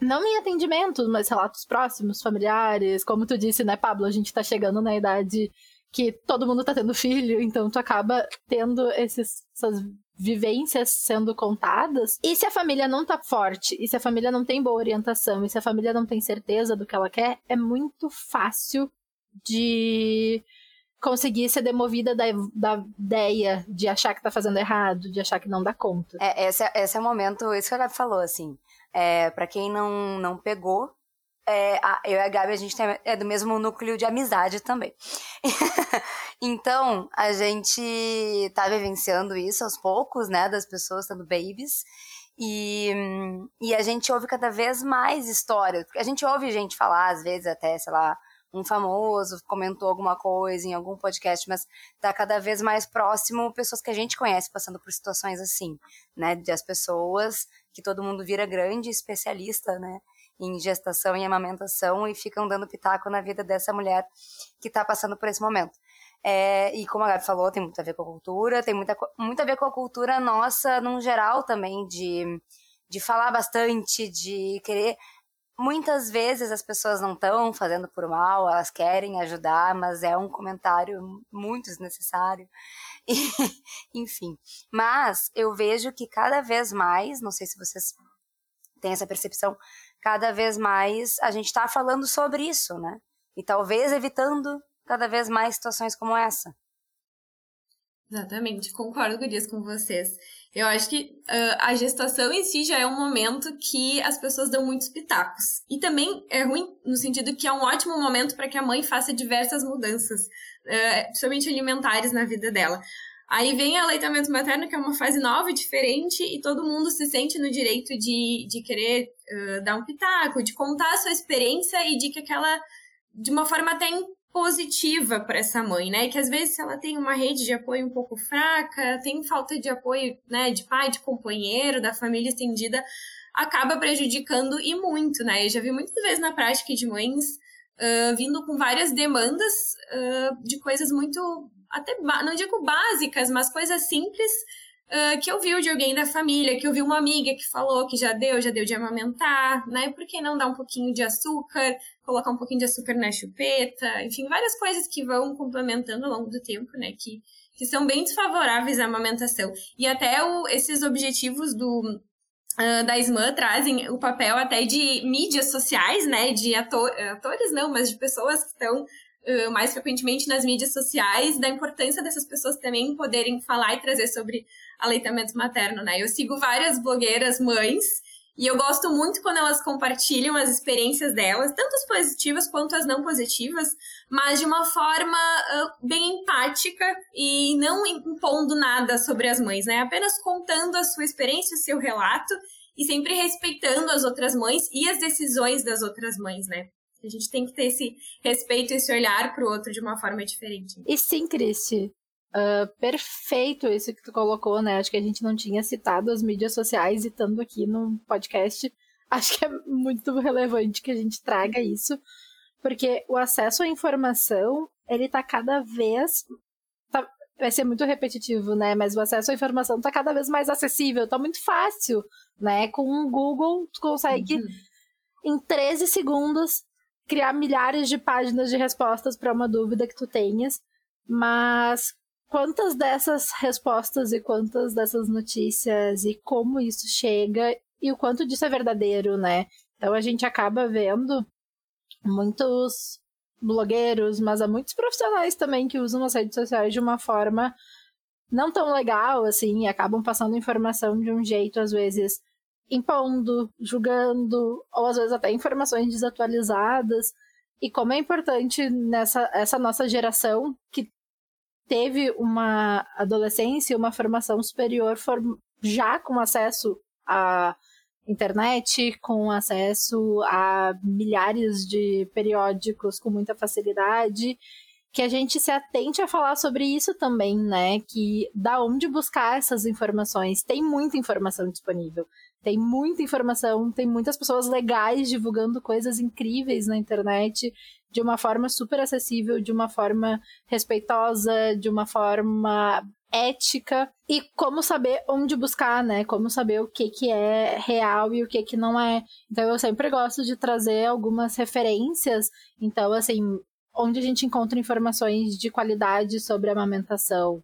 [SPEAKER 6] não em atendimento, mas relatos próximos, familiares. Como tu disse, né, Pablo? A gente tá chegando na idade que todo mundo tá tendo filho, então tu acaba tendo esses, essas vivências sendo contadas. E se a família não tá forte, e se a família não tem boa orientação, e se a família não tem certeza do que ela quer, é muito fácil de conseguir ser demovida da, da ideia de achar que tá fazendo errado, de achar que não dá conta.
[SPEAKER 5] É, esse, é, esse é o momento, isso que a Gabi falou, assim. É, para quem não, não pegou, é, a, eu e a Gabi, a gente tem, é do mesmo núcleo de amizade também. então, a gente tá vivenciando isso aos poucos, né? Das pessoas sendo babies. E, e a gente ouve cada vez mais histórias. A gente ouve gente falar, às vezes, até, sei lá, um famoso comentou alguma coisa em algum podcast, mas tá cada vez mais próximo pessoas que a gente conhece passando por situações assim, né? De as pessoas que todo mundo vira grande especialista, né? Em gestação e amamentação e ficam dando pitaco na vida dessa mulher que tá passando por esse momento. É, e como a Gabi falou, tem muito a ver com a cultura, tem muita, muito a ver com a cultura nossa, num geral também, de de falar bastante, de querer. Muitas vezes as pessoas não estão fazendo por mal, elas querem ajudar, mas é um comentário muito desnecessário. E, enfim. Mas eu vejo que cada vez mais, não sei se vocês têm essa percepção, cada vez mais a gente está falando sobre isso, né? E talvez evitando cada vez mais situações como essa.
[SPEAKER 7] Exatamente, concordo, Gurias, com vocês. Eu acho que uh, a gestação em si já é um momento que as pessoas dão muitos pitacos. E também é ruim no sentido que é um ótimo momento para que a mãe faça diversas mudanças, uh, principalmente alimentares na vida dela. Aí vem o aleitamento materno, que é uma fase nova e diferente, e todo mundo se sente no direito de, de querer uh, dar um pitaco, de contar a sua experiência e de que aquela, de uma forma até positiva para essa mãe, né? Que às vezes ela tem uma rede de apoio um pouco fraca, tem falta de apoio, né, de pai, de companheiro, da família estendida, acaba prejudicando e muito, né? Eu já vi muitas vezes na prática de mães uh, vindo com várias demandas uh, de coisas muito, até, não digo básicas, mas coisas simples Uh, que ouviu de alguém da família, que ouviu uma amiga que falou que já deu, já deu de amamentar, né? Por que não dar um pouquinho de açúcar, colocar um pouquinho de açúcar na chupeta, enfim, várias coisas que vão complementando ao longo do tempo, né? Que, que são bem desfavoráveis à amamentação. E até o, esses objetivos do, Uh, da SMAN trazem o papel até de mídias sociais, né? De ator, atores, não, mas de pessoas que estão mais frequentemente nas mídias sociais, da importância dessas pessoas também poderem falar e trazer sobre aleitamento materno, né? Eu sigo várias blogueiras mães e eu gosto muito quando elas compartilham as experiências delas, tanto as positivas quanto as não positivas, mas de uma forma uh, bem empática e não impondo nada sobre as mães, né? Apenas contando a sua experiência, o seu relato e sempre respeitando as outras mães e as decisões das outras mães, né? A gente tem que ter esse respeito, esse olhar para o outro de uma forma diferente.
[SPEAKER 6] E sim, Cristi, Uh, perfeito isso que tu colocou, né? Acho que a gente não tinha citado as mídias sociais e estando aqui no podcast, acho que é muito relevante que a gente traga isso, porque o acesso à informação, ele tá cada vez tá, vai ser muito repetitivo, né? Mas o acesso à informação tá cada vez mais acessível, tá muito fácil, né? Com o Google, tu consegue uhum. em 13 segundos criar milhares de páginas de respostas para uma dúvida que tu tenhas, mas quantas dessas respostas e quantas dessas notícias e como isso chega e o quanto disso é verdadeiro, né? Então a gente acaba vendo muitos blogueiros, mas há muitos profissionais também que usam as redes sociais de uma forma não tão legal, assim, e acabam passando informação de um jeito, às vezes, impondo, julgando, ou às vezes até informações desatualizadas. E como é importante nessa essa nossa geração que teve uma adolescência, uma formação superior já com acesso à internet, com acesso a milhares de periódicos com muita facilidade, que a gente se atente a falar sobre isso também, né? Que da onde buscar essas informações? Tem muita informação disponível. Tem muita informação, tem muitas pessoas legais divulgando coisas incríveis na internet de uma forma super acessível, de uma forma respeitosa, de uma forma ética e como saber onde buscar, né? Como saber o que que é real e o que que não é. Então eu sempre gosto de trazer algumas referências. Então assim, onde a gente encontra informações de qualidade sobre amamentação,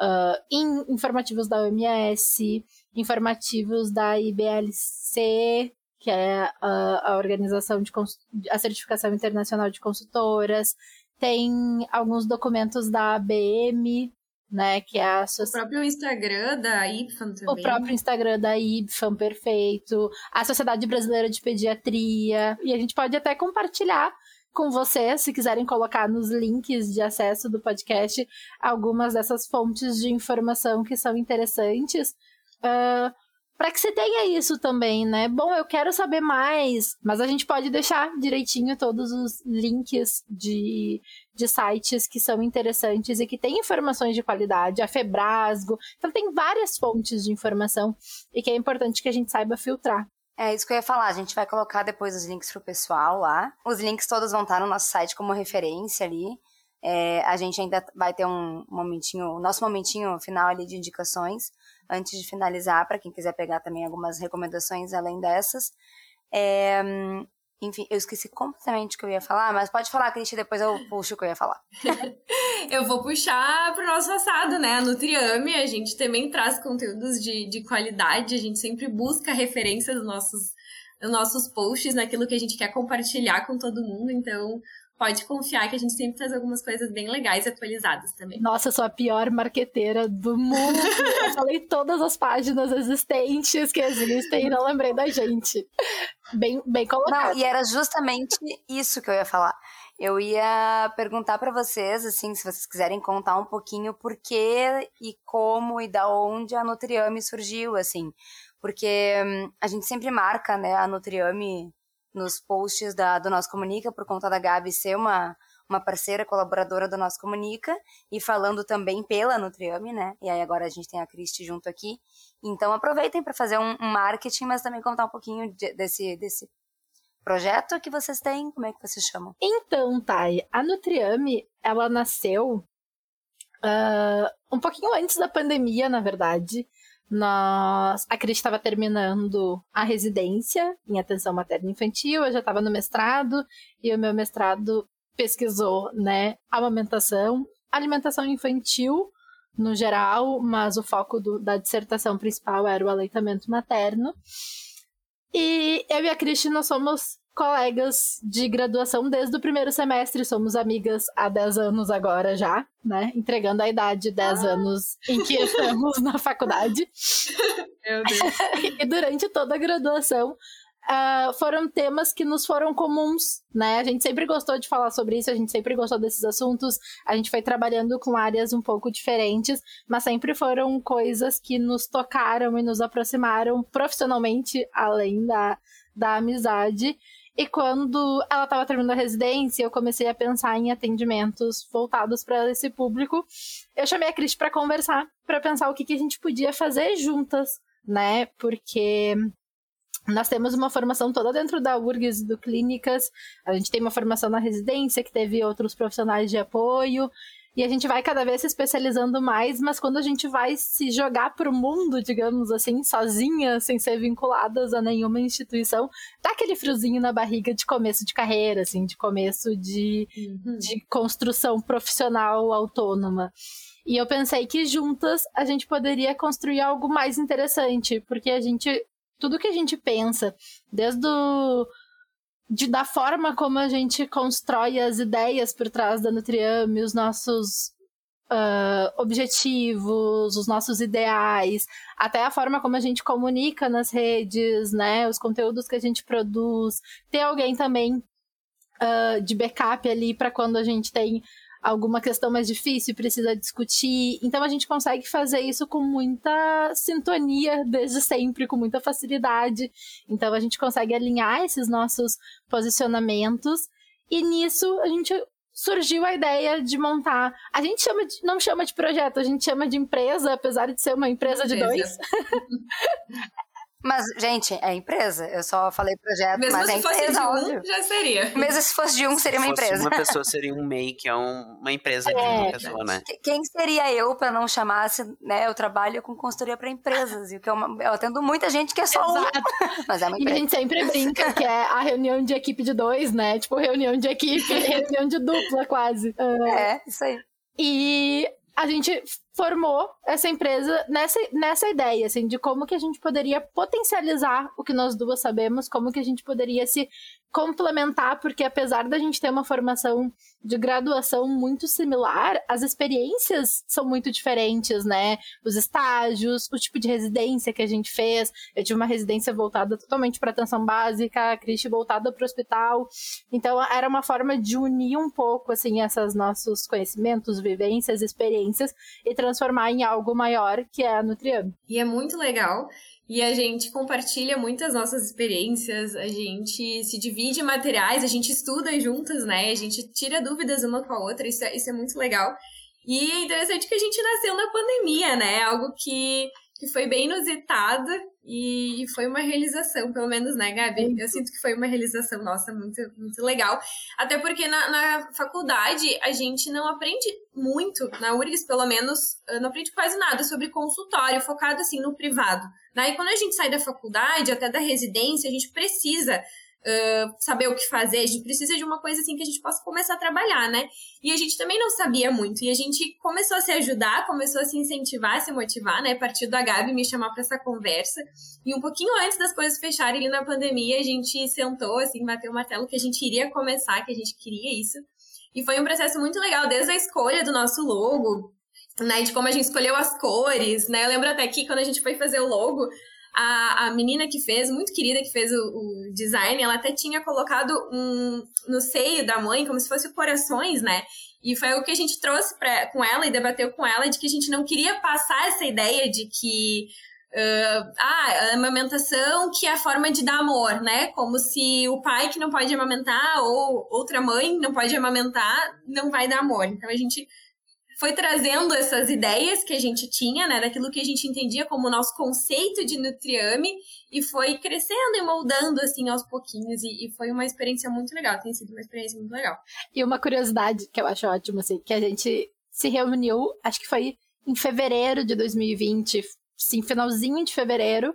[SPEAKER 6] uh, em informativos da OMS, informativos da IBLC, que é a, a organização de a certificação internacional de consultoras, tem alguns documentos da ABM, né, que é a
[SPEAKER 7] o próprio Instagram da IBFAM também.
[SPEAKER 6] O próprio Instagram da IBFAM, perfeito. A Sociedade Brasileira de Pediatria. E a gente pode até compartilhar com vocês, se quiserem colocar nos links de acesso do podcast, algumas dessas fontes de informação que são interessantes. Uh, para que você tenha isso também, né? Bom, eu quero saber mais, mas a gente pode deixar direitinho todos os links de, de sites que são interessantes e que têm informações de qualidade, a Febrasgo. Então tem várias fontes de informação e que é importante que a gente saiba filtrar.
[SPEAKER 5] É isso que eu ia falar. A gente vai colocar depois os links pro pessoal lá. Os links todos vão estar no nosso site como referência ali. É, a gente ainda vai ter um momentinho, o nosso momentinho final ali de indicações, antes de finalizar, para quem quiser pegar também algumas recomendações além dessas. É, enfim, eu esqueci completamente o que eu ia falar, mas pode falar, Cristi, depois eu puxo o que eu ia falar.
[SPEAKER 7] eu vou puxar pro nosso passado, né? A Nutriame, a gente também traz conteúdos de, de qualidade, a gente sempre busca referências dos nossos, dos nossos posts, naquilo que a gente quer compartilhar com todo mundo, então pode confiar que a gente sempre faz algumas coisas bem legais e atualizadas também.
[SPEAKER 6] Nossa, eu sou a pior marqueteira do mundo. eu falei todas as páginas existentes que existem e não lembrei da gente. Bem, bem colocado.
[SPEAKER 5] Não, e era justamente isso que eu ia falar. Eu ia perguntar para vocês, assim, se vocês quiserem contar um pouquinho por que e como e da onde a Nutriame surgiu, assim. Porque hum, a gente sempre marca, né, a Nutriame nos posts da, do Nosso Comunica, por conta da Gabi ser uma, uma parceira, colaboradora do Nosso Comunica, e falando também pela Nutriame, né? E aí agora a gente tem a Cristi junto aqui. Então aproveitem para fazer um, marketing, mas também contar um pouquinho de, desse, desse projeto que vocês têm, como é que vocês chamam?
[SPEAKER 6] Então, Thay, a Nutriame, ela nasceu uh, um pouquinho antes da pandemia, na verdade. Nós, a Cris estava terminando a residência em atenção materna infantil, eu já estava no mestrado e o meu mestrado pesquisou, né, amamentação, alimentação infantil no geral, mas o foco do, da dissertação principal era o aleitamento materno. E eu e a Cristi, nós somos colegas de graduação desde o primeiro semestre, somos amigas há 10 anos agora já, né? Entregando a idade 10 ah. anos em que estamos na faculdade.
[SPEAKER 7] Meu Deus.
[SPEAKER 6] e durante toda a graduação, Uh, foram temas que nos foram comuns, né? A gente sempre gostou de falar sobre isso, a gente sempre gostou desses assuntos, a gente foi trabalhando com áreas um pouco diferentes, mas sempre foram coisas que nos tocaram e nos aproximaram profissionalmente, além da, da amizade. E quando ela estava terminando a residência, eu comecei a pensar em atendimentos voltados para esse público. Eu chamei a Cris para conversar, para pensar o que, que a gente podia fazer juntas, né? Porque nós temos uma formação toda dentro da URGS do Clínicas, a gente tem uma formação na residência que teve outros profissionais de apoio, e a gente vai cada vez se especializando mais, mas quando a gente vai se jogar pro mundo, digamos assim, sozinha, sem ser vinculadas a nenhuma instituição, dá aquele friozinho na barriga de começo de carreira, assim, de começo de, uhum. de construção profissional autônoma. E eu pensei que juntas a gente poderia construir algo mais interessante, porque a gente. Tudo que a gente pensa, desde o de, da forma como a gente constrói as ideias por trás da Nutriame, os nossos uh, objetivos, os nossos ideais, até a forma como a gente comunica nas redes, né, os conteúdos que a gente produz, ter alguém também uh, de backup ali para quando a gente tem alguma questão mais difícil precisa discutir. Então a gente consegue fazer isso com muita sintonia desde sempre, com muita facilidade. Então a gente consegue alinhar esses nossos posicionamentos e nisso a gente surgiu a ideia de montar. A gente chama de, não chama de projeto, a gente chama de empresa, apesar de ser uma empresa de dois.
[SPEAKER 5] Mas, gente, é empresa. Eu só falei projeto,
[SPEAKER 7] Mesmo
[SPEAKER 5] mas
[SPEAKER 7] se
[SPEAKER 5] é
[SPEAKER 7] fosse
[SPEAKER 5] empresa,
[SPEAKER 7] de um,
[SPEAKER 5] óbvio.
[SPEAKER 7] já seria.
[SPEAKER 5] Mesmo se fosse de um, seria
[SPEAKER 4] se
[SPEAKER 5] uma
[SPEAKER 4] fosse
[SPEAKER 5] empresa.
[SPEAKER 4] uma pessoa seria um MEI, que é um, uma empresa de
[SPEAKER 5] É.
[SPEAKER 4] uma pessoa, né?
[SPEAKER 5] Quem seria eu para não chamasse, né? Eu trabalho com consultoria para empresas. E que eu, eu atendo muita gente que é só um. Mas é uma
[SPEAKER 6] E a
[SPEAKER 5] empresa.
[SPEAKER 6] gente sempre brinca que é a reunião de equipe de dois, né? Tipo, reunião de equipe, reunião de dupla, quase.
[SPEAKER 5] É, isso aí.
[SPEAKER 6] E a gente formou essa empresa nessa, nessa ideia, assim, de como que a gente poderia potencializar o que nós duas sabemos, como que a gente poderia se complementar, porque apesar da gente ter uma formação de graduação muito similar, as experiências são muito diferentes, né? Os estágios, o tipo de residência que a gente fez. Eu tive uma residência voltada totalmente para atenção básica, a Cristi voltada para o hospital. Então era uma forma de unir um pouco assim esses nossos conhecimentos, vivências, experiências e transformar em algo maior que é a Nutriame.
[SPEAKER 7] E é muito legal. E a gente compartilha muitas nossas experiências, a gente se divide materiais, a gente estuda juntas, né? A gente tira dúvidas uma com a outra, isso é, isso é muito legal. E é interessante que a gente nasceu na pandemia, né? Algo que que foi bem inusitada e foi uma realização, pelo menos, né, Gabi? Eu sinto que foi uma realização nossa muito, muito legal. Até porque na, na faculdade a gente não aprende muito, na URGS pelo menos, não aprende quase nada sobre consultório, focado assim no privado. Né? E quando a gente sai da faculdade, até da residência, a gente precisa saber o que fazer, a gente precisa de uma coisa assim que a gente possa começar a trabalhar, né? E a gente também não sabia muito, e a gente começou a se ajudar, começou a se incentivar, a se motivar, né? A partir da Gabi me chamar para essa conversa. E um pouquinho antes das coisas fecharem ali na pandemia, a gente sentou, assim, bateu o martelo que a gente iria começar, que a gente queria isso. E foi um processo muito legal, desde a escolha do nosso logo, né, de como a gente escolheu as cores, né? Eu lembro até que quando a gente foi fazer o logo, a, a menina que fez, muito querida, que fez o, o, design, ela até tinha colocado um no seio da mãe, como se fosse corações, né? E foi o que a gente trouxe pra, com ela e debateu com ela de que a gente não queria passar essa ideia de que Uh, ah, amamentação que é a forma de dar amor, né? Como se o pai que não pode amamentar ou outra mãe não pode amamentar não vai dar amor. Então a gente foi trazendo essas ideias que a gente tinha, né, daquilo que a gente entendia como o nosso conceito de Nutriame e foi crescendo e moldando assim aos pouquinhos e, e, foi uma experiência muito legal, tem sido uma experiência muito legal.
[SPEAKER 6] E uma curiosidade que eu acho ótimo assim, que a gente se reuniu, acho que foi em fevereiro de 2020, sim, finalzinho de fevereiro,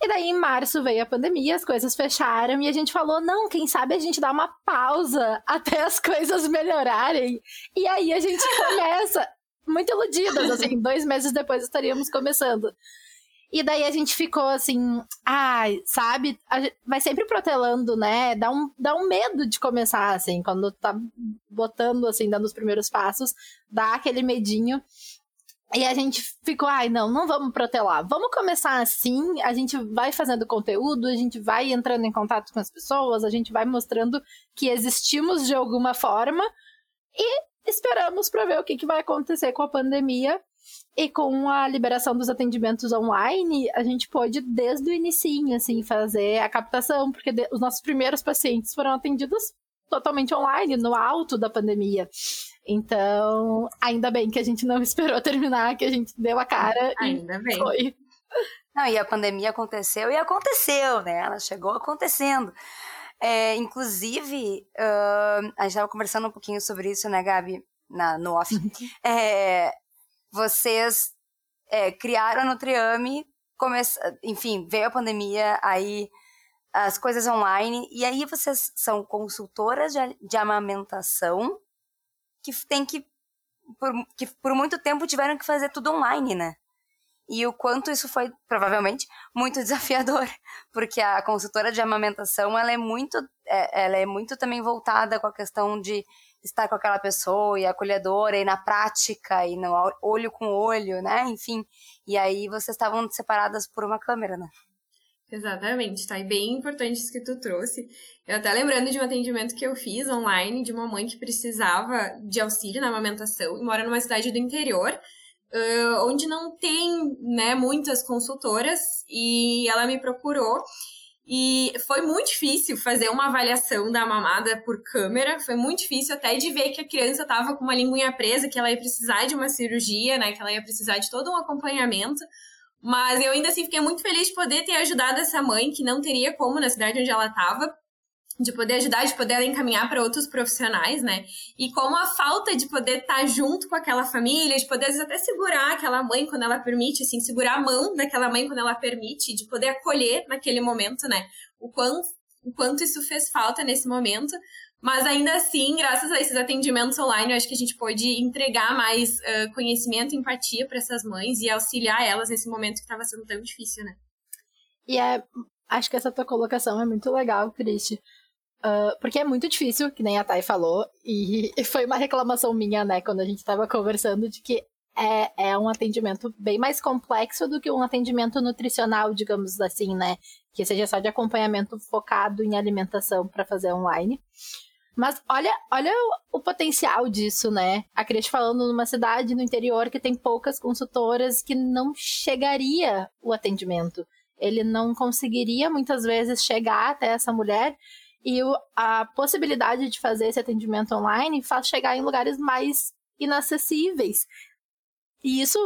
[SPEAKER 6] e daí, em março, veio a pandemia, as coisas fecharam e a gente falou: não, quem sabe a gente dá uma pausa até as coisas melhorarem. E aí a gente começa, muito iludidas, assim, dois meses depois estaríamos começando. E daí a gente ficou assim, ai, sabe? vai sempre protelando, né? Dá um, dá um medo de começar, assim, quando tá botando, assim, dando os primeiros passos, dá aquele medinho. E a gente ficou, ai, não, não vamos protelar. Vamos começar assim, a gente vai fazendo conteúdo, a gente vai entrando em contato com as pessoas, a gente vai mostrando que existimos de alguma forma e esperamos para ver o que, que vai acontecer com a pandemia. E com a liberação dos atendimentos online, a gente pôde, desde o início, assim, fazer a captação, porque os nossos primeiros pacientes foram atendidos totalmente online, no alto da pandemia. Então, ainda bem que a gente não esperou terminar, que a gente deu a cara
[SPEAKER 7] ainda
[SPEAKER 6] e
[SPEAKER 7] bem.
[SPEAKER 6] foi.
[SPEAKER 5] Não, e a pandemia aconteceu e aconteceu, né? Ela chegou acontecendo. É, inclusive, uh, a gente estava conversando um pouquinho sobre isso, né, Gabi? Na, no off. é, vocês é, criaram a Nutriame, come... enfim, veio a pandemia, aí as coisas online, e aí vocês são consultoras de, de amamentação que tem que por, que por muito tempo tiveram que fazer tudo online, né? E o quanto isso foi, provavelmente, muito desafiador, porque a consultora de amamentação, ela é muito, é, ela é muito também voltada com a questão de estar com aquela pessoa e acolhedora e na prática e no olho com olho, né? Enfim, e aí vocês estavam separadas por uma câmera, né?
[SPEAKER 7] Exatamente, tá? E bem importante isso que tu trouxe. Eu até lembrando de um atendimento que eu fiz online de uma mãe que precisava de auxílio na amamentação e mora numa cidade do interior, uh, onde não tem, né, muitas consultoras, e ela me procurou. E foi muito difícil fazer uma avaliação da mamada por câmera, foi muito difícil até de ver que a criança estava com uma linguinha presa, que ela ia precisar de uma cirurgia, né, que ela ia precisar de todo um acompanhamento. Mas eu ainda assim fiquei muito feliz de poder ter ajudado essa mãe, que não teria como na cidade onde ela estava, de poder ajudar, de poder encaminhar para outros profissionais, né? E como a falta de poder estar tá junto com aquela família, de poder vezes até segurar aquela mãe quando ela permite, assim, segurar a mão daquela mãe quando ela permite, de poder acolher naquele momento, né? O quanto, o quanto isso fez falta nesse momento. Mas ainda assim, graças a esses atendimentos online, eu acho que a gente pôde entregar mais uh, conhecimento e empatia para essas mães e auxiliar elas nesse momento que estava sendo tão difícil, né?
[SPEAKER 6] E é, acho que essa tua colocação é muito legal, Cristi. Uh, porque é muito difícil, que nem a Thay falou, e, foi uma reclamação minha, né, quando a gente estava conversando, de que é, é um atendimento bem mais complexo do que um atendimento nutricional, digamos assim, né? Que seja só de acompanhamento focado em alimentação para fazer online. Mas olha, olha o, o, potencial disso, né? A Cris falando numa cidade no interior que tem poucas consultoras que não chegaria o atendimento. Ele não conseguiria muitas vezes chegar até essa mulher e o, a possibilidade de fazer esse atendimento online faz chegar em lugares mais inacessíveis. E isso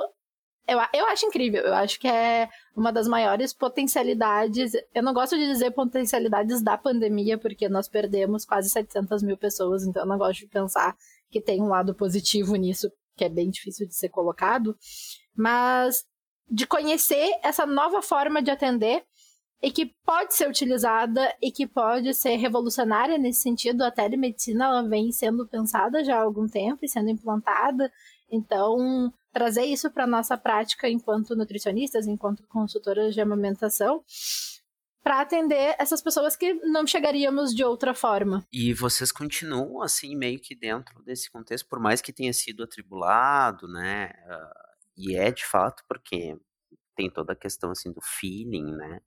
[SPEAKER 6] eu, eu acho incrível. Eu acho que é uma das maiores potencialidades. Eu não gosto de dizer potencialidades da pandemia, porque nós perdemos quase 700 mil pessoas, então eu não gosto de pensar que tem um lado positivo nisso, que é bem difícil de ser colocado. Mas de conhecer essa nova forma de atender e que pode ser utilizada e que pode ser revolucionária nesse sentido. A telemedicina ela vem sendo pensada já há algum tempo e sendo implantada. Então, trazer isso para nossa prática enquanto nutricionistas, enquanto consultoras de amamentação, para atender essas pessoas que não chegaríamos de outra forma.
[SPEAKER 4] E vocês continuam assim meio que dentro desse contexto, por mais que tenha sido atribulado, né? Uh, e é de fato porque tem toda a questão assim do feeling, né?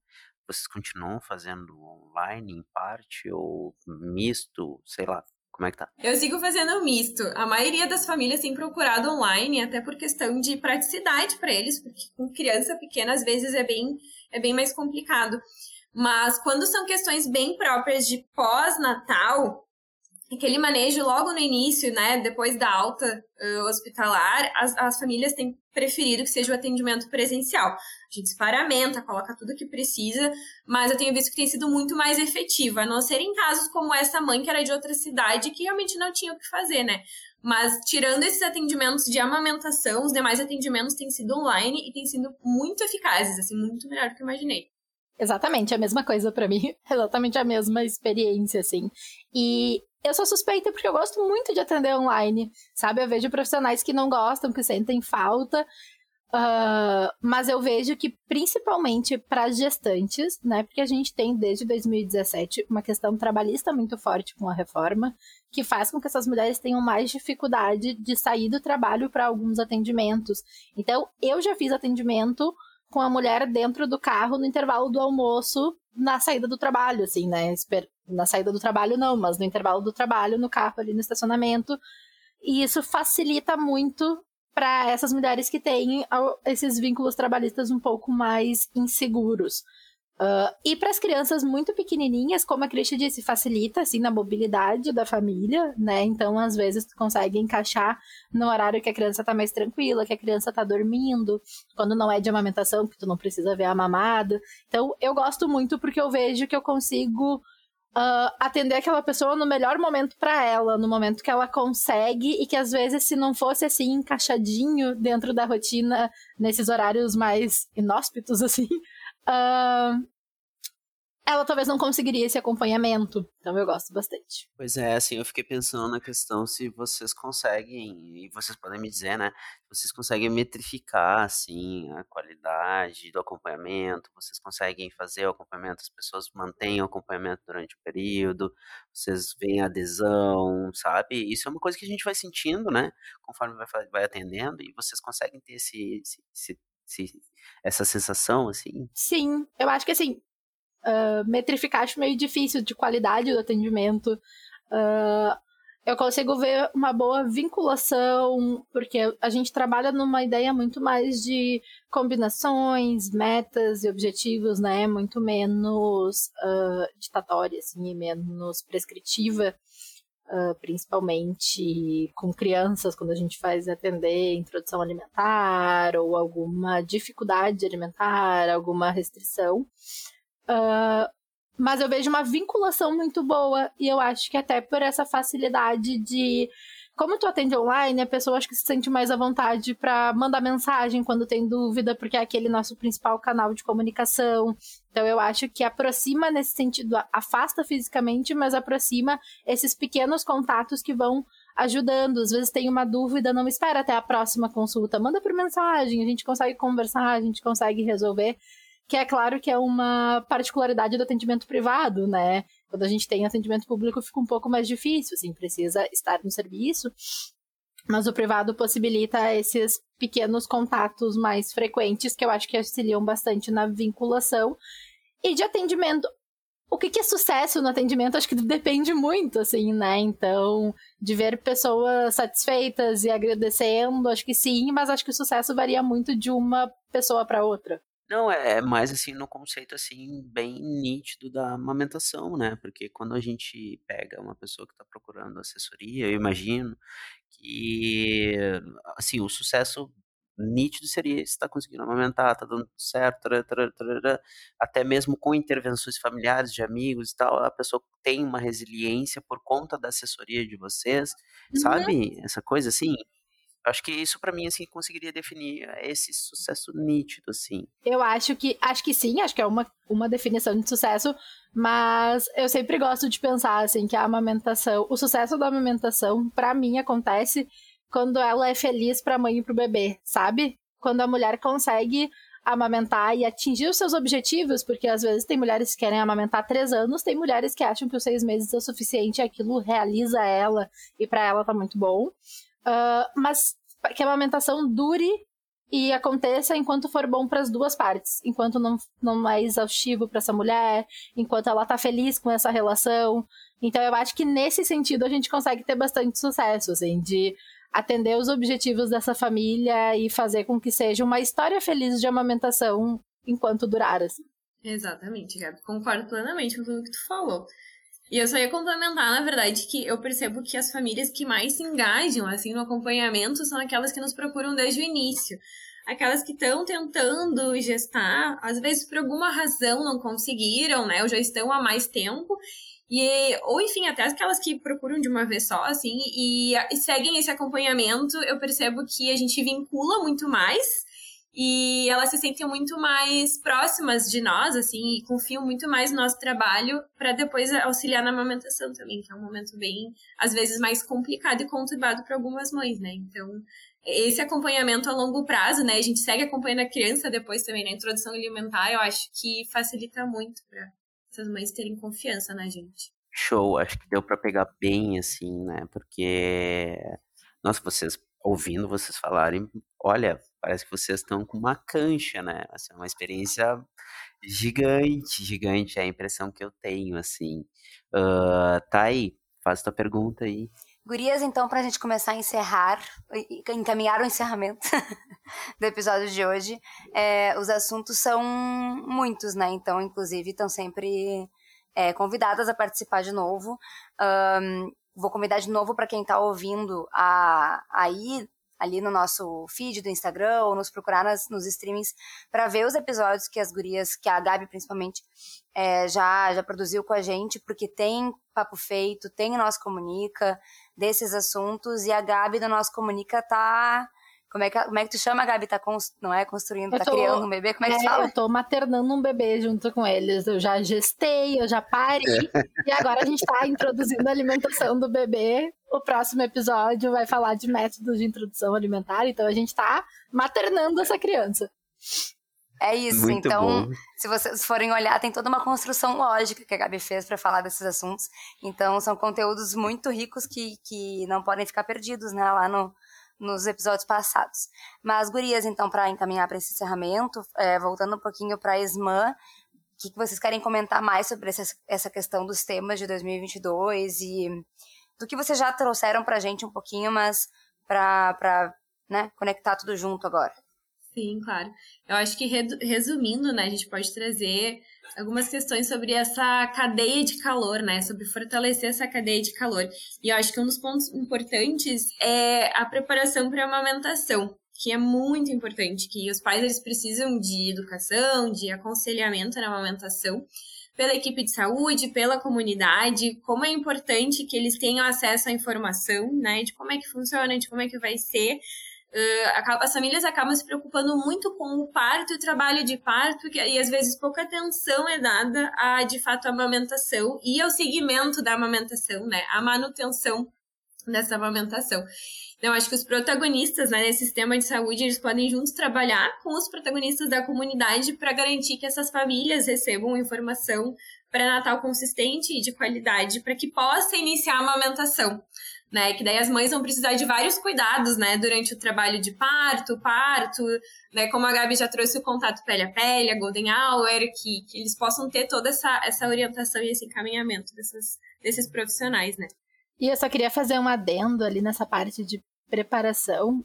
[SPEAKER 4] Vocês continuam fazendo online em parte ou misto, sei lá, como é que tá?
[SPEAKER 7] Eu sigo fazendo misto. A maioria das famílias tem procurado online, até por questão de praticidade para eles, porque com criança pequena às vezes é bem, é bem mais complicado. Mas quando são questões bem próprias de pós-natal, aquele manejo logo no início, né, depois da alta uh, hospitalar, as, as famílias têm preferido que seja o atendimento presencial. A gente paramenta, coloca tudo que precisa, mas eu tenho visto que tem sido muito mais efetivo, a não ser em casos como essa mãe que era de outra cidade que realmente não tinha o que fazer, né? Mas tirando esses atendimentos de amamentação, os demais atendimentos têm sido online e têm sido muito eficazes, assim, muito melhor do que eu imaginei.
[SPEAKER 6] Exatamente, a mesma coisa para mim, exatamente a mesma experiência, assim. E eu sou suspeita porque eu gosto muito de atender online, sabe? Eu vejo profissionais que não gostam, que sentem falta, uh, mas eu vejo que principalmente para gestantes, né? Porque a gente tem desde 2017 uma questão trabalhista muito forte com a reforma, que faz com que essas mulheres tenham mais dificuldade de sair do trabalho para alguns atendimentos. Então, eu já fiz atendimento com a mulher dentro do carro no intervalo do almoço na saída do trabalho, assim, né? Na saída do trabalho não, mas no intervalo do trabalho, no carro ali no estacionamento. E isso facilita muito para essas mulheres que têm esses vínculos trabalhistas um pouco mais inseguros. Uh, e para as crianças muito pequenininhas, como a Cristi disse, facilita assim na mobilidade da família, né? Então, às vezes, tu consegue encaixar no horário que a criança tá mais tranquila, que a criança tá dormindo, quando não é de amamentação, que tu não precisa ver a mamada. Então, eu gosto muito porque eu vejo que eu consigo uh, atender aquela pessoa no melhor momento para ela, no momento que ela consegue e que às vezes se não fosse assim encaixadinho dentro da rotina nesses horários mais inóspitos assim, uh, ela talvez não conseguiria esse acompanhamento. Então eu gosto bastante.
[SPEAKER 4] Pois é, assim, eu fiquei pensando na questão se vocês conseguem, e vocês podem me dizer, né? Vocês conseguem metrificar, assim, a qualidade do acompanhamento, vocês conseguem fazer o acompanhamento, as pessoas mantêm o acompanhamento durante o período, vocês veem adesão, sabe? Isso é uma coisa que a gente vai sentindo, né? Conforme vai, vai atendendo, e vocês conseguem ter esse, esse, esse essa sensação, assim?
[SPEAKER 6] Sim, eu acho que assim, uh, metrificar acho meio difícil de qualidade do atendimento. Uh, eu consigo ver uma boa vinculação, porque a gente trabalha numa ideia muito mais de combinações, metas e objetivos, né? Muito menos uh, ditatória, assim, e menos prescritiva. Uh, principalmente com crianças, quando a gente faz atender introdução alimentar ou alguma dificuldade alimentar, alguma restrição. Uh, mas eu vejo uma vinculação muito boa e eu acho que até por essa facilidade de como tu atende online, a pessoa acho que se sente mais à vontade para mandar mensagem quando tem dúvida, porque é aquele nosso principal canal de comunicação. Então eu acho que aproxima nesse sentido, afasta fisicamente, mas aproxima esses pequenos contatos que vão ajudando. Às vezes tem uma dúvida, não espera até a próxima consulta, manda por mensagem, a gente consegue conversar, a gente consegue resolver que é claro que é uma particularidade do atendimento privado, né? Quando a gente tem atendimento público fica um pouco mais difícil, assim, precisa estar no serviço. Mas o privado possibilita esses pequenos contatos mais frequentes que eu acho que auxiliam bastante na vinculação. E de atendimento, o que, é sucesso no atendimento acho que depende muito, assim, né? Então, de ver pessoas satisfeitas e agradecendo, acho que sim, mas acho que o sucesso varia muito de uma pessoa para outra.
[SPEAKER 4] Não, é, é mais assim no conceito assim bem nítido da amamentação, né? Porque quando a gente pega uma pessoa que está procurando assessoria, eu imagino que assim o sucesso nítido seria se está conseguindo amamentar, está dando certo, tará, tará, até mesmo com intervenções familiares, de amigos e tal, a pessoa tem uma resiliência por conta da assessoria de vocês, uhum. sabe? Essa coisa assim. Acho que isso para mim assim conseguiria definir esse sucesso nítido assim.
[SPEAKER 6] Eu acho que acho que sim, acho que é uma, uma definição de sucesso, mas eu sempre gosto de pensar assim que a amamentação, o sucesso da amamentação para mim acontece quando ela é feliz para a mãe e para o bebê, sabe? Quando a mulher consegue amamentar e atingir os seus objetivos, porque às vezes tem mulheres que querem amamentar três anos, tem mulheres que acham que os seis meses é o suficiente, aquilo realiza ela e para ela tá muito bom. Uh, mas que a amamentação dure e aconteça enquanto for bom para as duas partes, enquanto não, não é exaustivo para essa mulher, enquanto ela tá feliz com essa relação. Então eu acho que nesse sentido a gente consegue ter bastante sucesso, assim, de atender os objetivos dessa família e fazer com que seja uma história feliz de amamentação enquanto durar. Assim.
[SPEAKER 7] Exatamente, Gabi. Concordo plenamente com tudo que tu falou. E eu só ia complementar, na verdade, que eu percebo que as famílias que mais se engajam, assim, no acompanhamento são aquelas que nos procuram desde o início. Aquelas que estão tentando gestar, às vezes por alguma razão não conseguiram, né, ou já estão há mais tempo, e, ou enfim, até aquelas que procuram de uma vez só, assim, e, e seguem esse acompanhamento, eu percebo que a gente vincula muito mais e elas se sentem muito mais próximas de nós, assim, e confiam muito mais no nosso trabalho para depois auxiliar na amamentação também, que é um momento bem, às vezes, mais complicado e conturbado para algumas mães, né? Então, esse acompanhamento a longo prazo, né? A gente segue acompanhando a criança depois também na introdução alimentar, eu acho que facilita muito para essas mães terem confiança na gente.
[SPEAKER 4] Show, acho que deu para pegar bem assim, né? Porque nossa, vocês ouvindo vocês falarem, olha, parece que vocês estão com uma cancha, né? Assim, é uma experiência gigante, gigante, é a impressão que eu tenho, assim. Uh, tá aí, faz tua pergunta aí.
[SPEAKER 5] Gurias, então, para a gente começar a encerrar, encaminhar o encerramento do episódio de hoje, é, os assuntos são muitos, né? Então, inclusive, estão sempre é, convidadas a participar de novo. Um, vou convidar de novo para quem está ouvindo a, a ir ali no nosso feed do Instagram ou nos procurar nas, nos streamings para ver os episódios que as gurias, que a Gabi principalmente, é, já, já produziu com a gente, porque tem papo feito, tem Nosso Comunica desses assuntos e a Gabi do Nosso Comunica tá como é, que, como é que tu chama, Gabi? Tá cons, não é construindo, eu tá tô, criando um bebê? Como é que é, fala?
[SPEAKER 6] Eu tô maternando um bebê junto com eles. Eu já gestei, eu já parei. É. E agora a gente tá introduzindo a alimentação do bebê. O próximo episódio vai falar de métodos de introdução alimentar. Então a gente tá maternando essa criança.
[SPEAKER 5] É isso. Muito então, bom. se vocês forem olhar, tem toda uma construção lógica que a Gabi fez para falar desses assuntos. Então, são conteúdos muito ricos que, que não podem ficar perdidos, né? Lá no, nos episódios passados. Mas, gurias, então, para encaminhar para esse encerramento, é, voltando um pouquinho para a SMAN, o que, que, vocês querem comentar mais sobre essa, essa questão dos temas de 2022 e do que vocês já trouxeram para a gente um pouquinho, mas para né, conectar tudo junto agora?
[SPEAKER 7] Sim, claro. Eu acho que resumindo, né, a gente pode trazer algumas questões sobre essa cadeia de calor, né, sobre fortalecer essa cadeia de calor. E eu acho que um dos pontos importantes é a preparação para a amamentação, que é muito importante, que os pais eles precisam de educação, de aconselhamento na amamentação pela equipe de saúde, pela comunidade, como é importante que eles tenham acesso à informação, né, de como é que funciona, de como é que vai ser, Uh, as famílias acabam se preocupando muito com o parto e o trabalho de parto, e às vezes pouca atenção é dada a, de fato, a amamentação e ao segmento da amamentação, né? A manutenção dessa amamentação. Então, acho que os protagonistas né, nesse sistema de saúde, eles podem juntos trabalhar com os protagonistas da comunidade para garantir que essas famílias recebam informação pré-natal consistente e de qualidade para que possa iniciar a amamentação né? Que daí as mães vão precisar de vários cuidados, né? Durante o trabalho de parto, parto, né? Como a Gabi já trouxe o contato pele a pele, a Golden Hour, que, que eles possam ter toda essa, essa orientação e esse encaminhamento desses profissionais, né?
[SPEAKER 6] E eu só queria fazer um adendo ali nessa parte de preparação,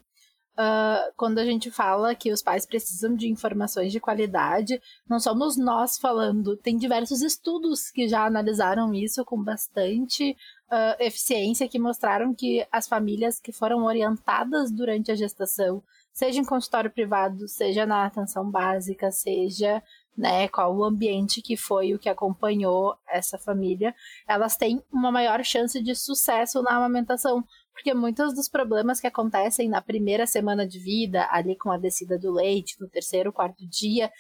[SPEAKER 6] Uh, quando a gente fala que os pais precisam de informações de qualidade, não somos nós falando, tem diversos estudos que já analisaram isso com bastante uh, eficiência, que mostraram que as famílias que foram orientadas durante a gestação seja em consultório privado, seja na atenção básica, seja né, qual o ambiente que foi o que acompanhou essa família, elas têm uma maior chance de sucesso na amamentação, porque muitos dos problemas que acontecem na primeira semana de vida, ali com a descida do leite, no terceiro, quarto dia,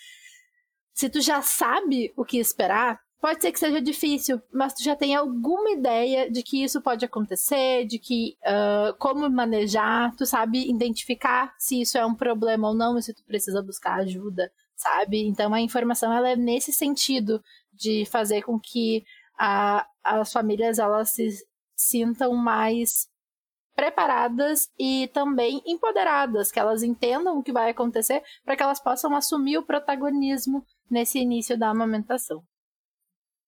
[SPEAKER 6] se tu já sabe o que esperar, pode ser que seja difícil, mas tu já tem alguma ideia de que isso pode acontecer, de que uh, como manejar, tu sabe identificar se isso é um problema ou não, e se tu precisa buscar ajuda, sabe? Então a informação ela é nesse sentido de fazer com que a, as famílias elas se sintam mais preparadas e também empoderadas, que elas entendam o que vai acontecer para que elas possam assumir o protagonismo nesse início da amamentação.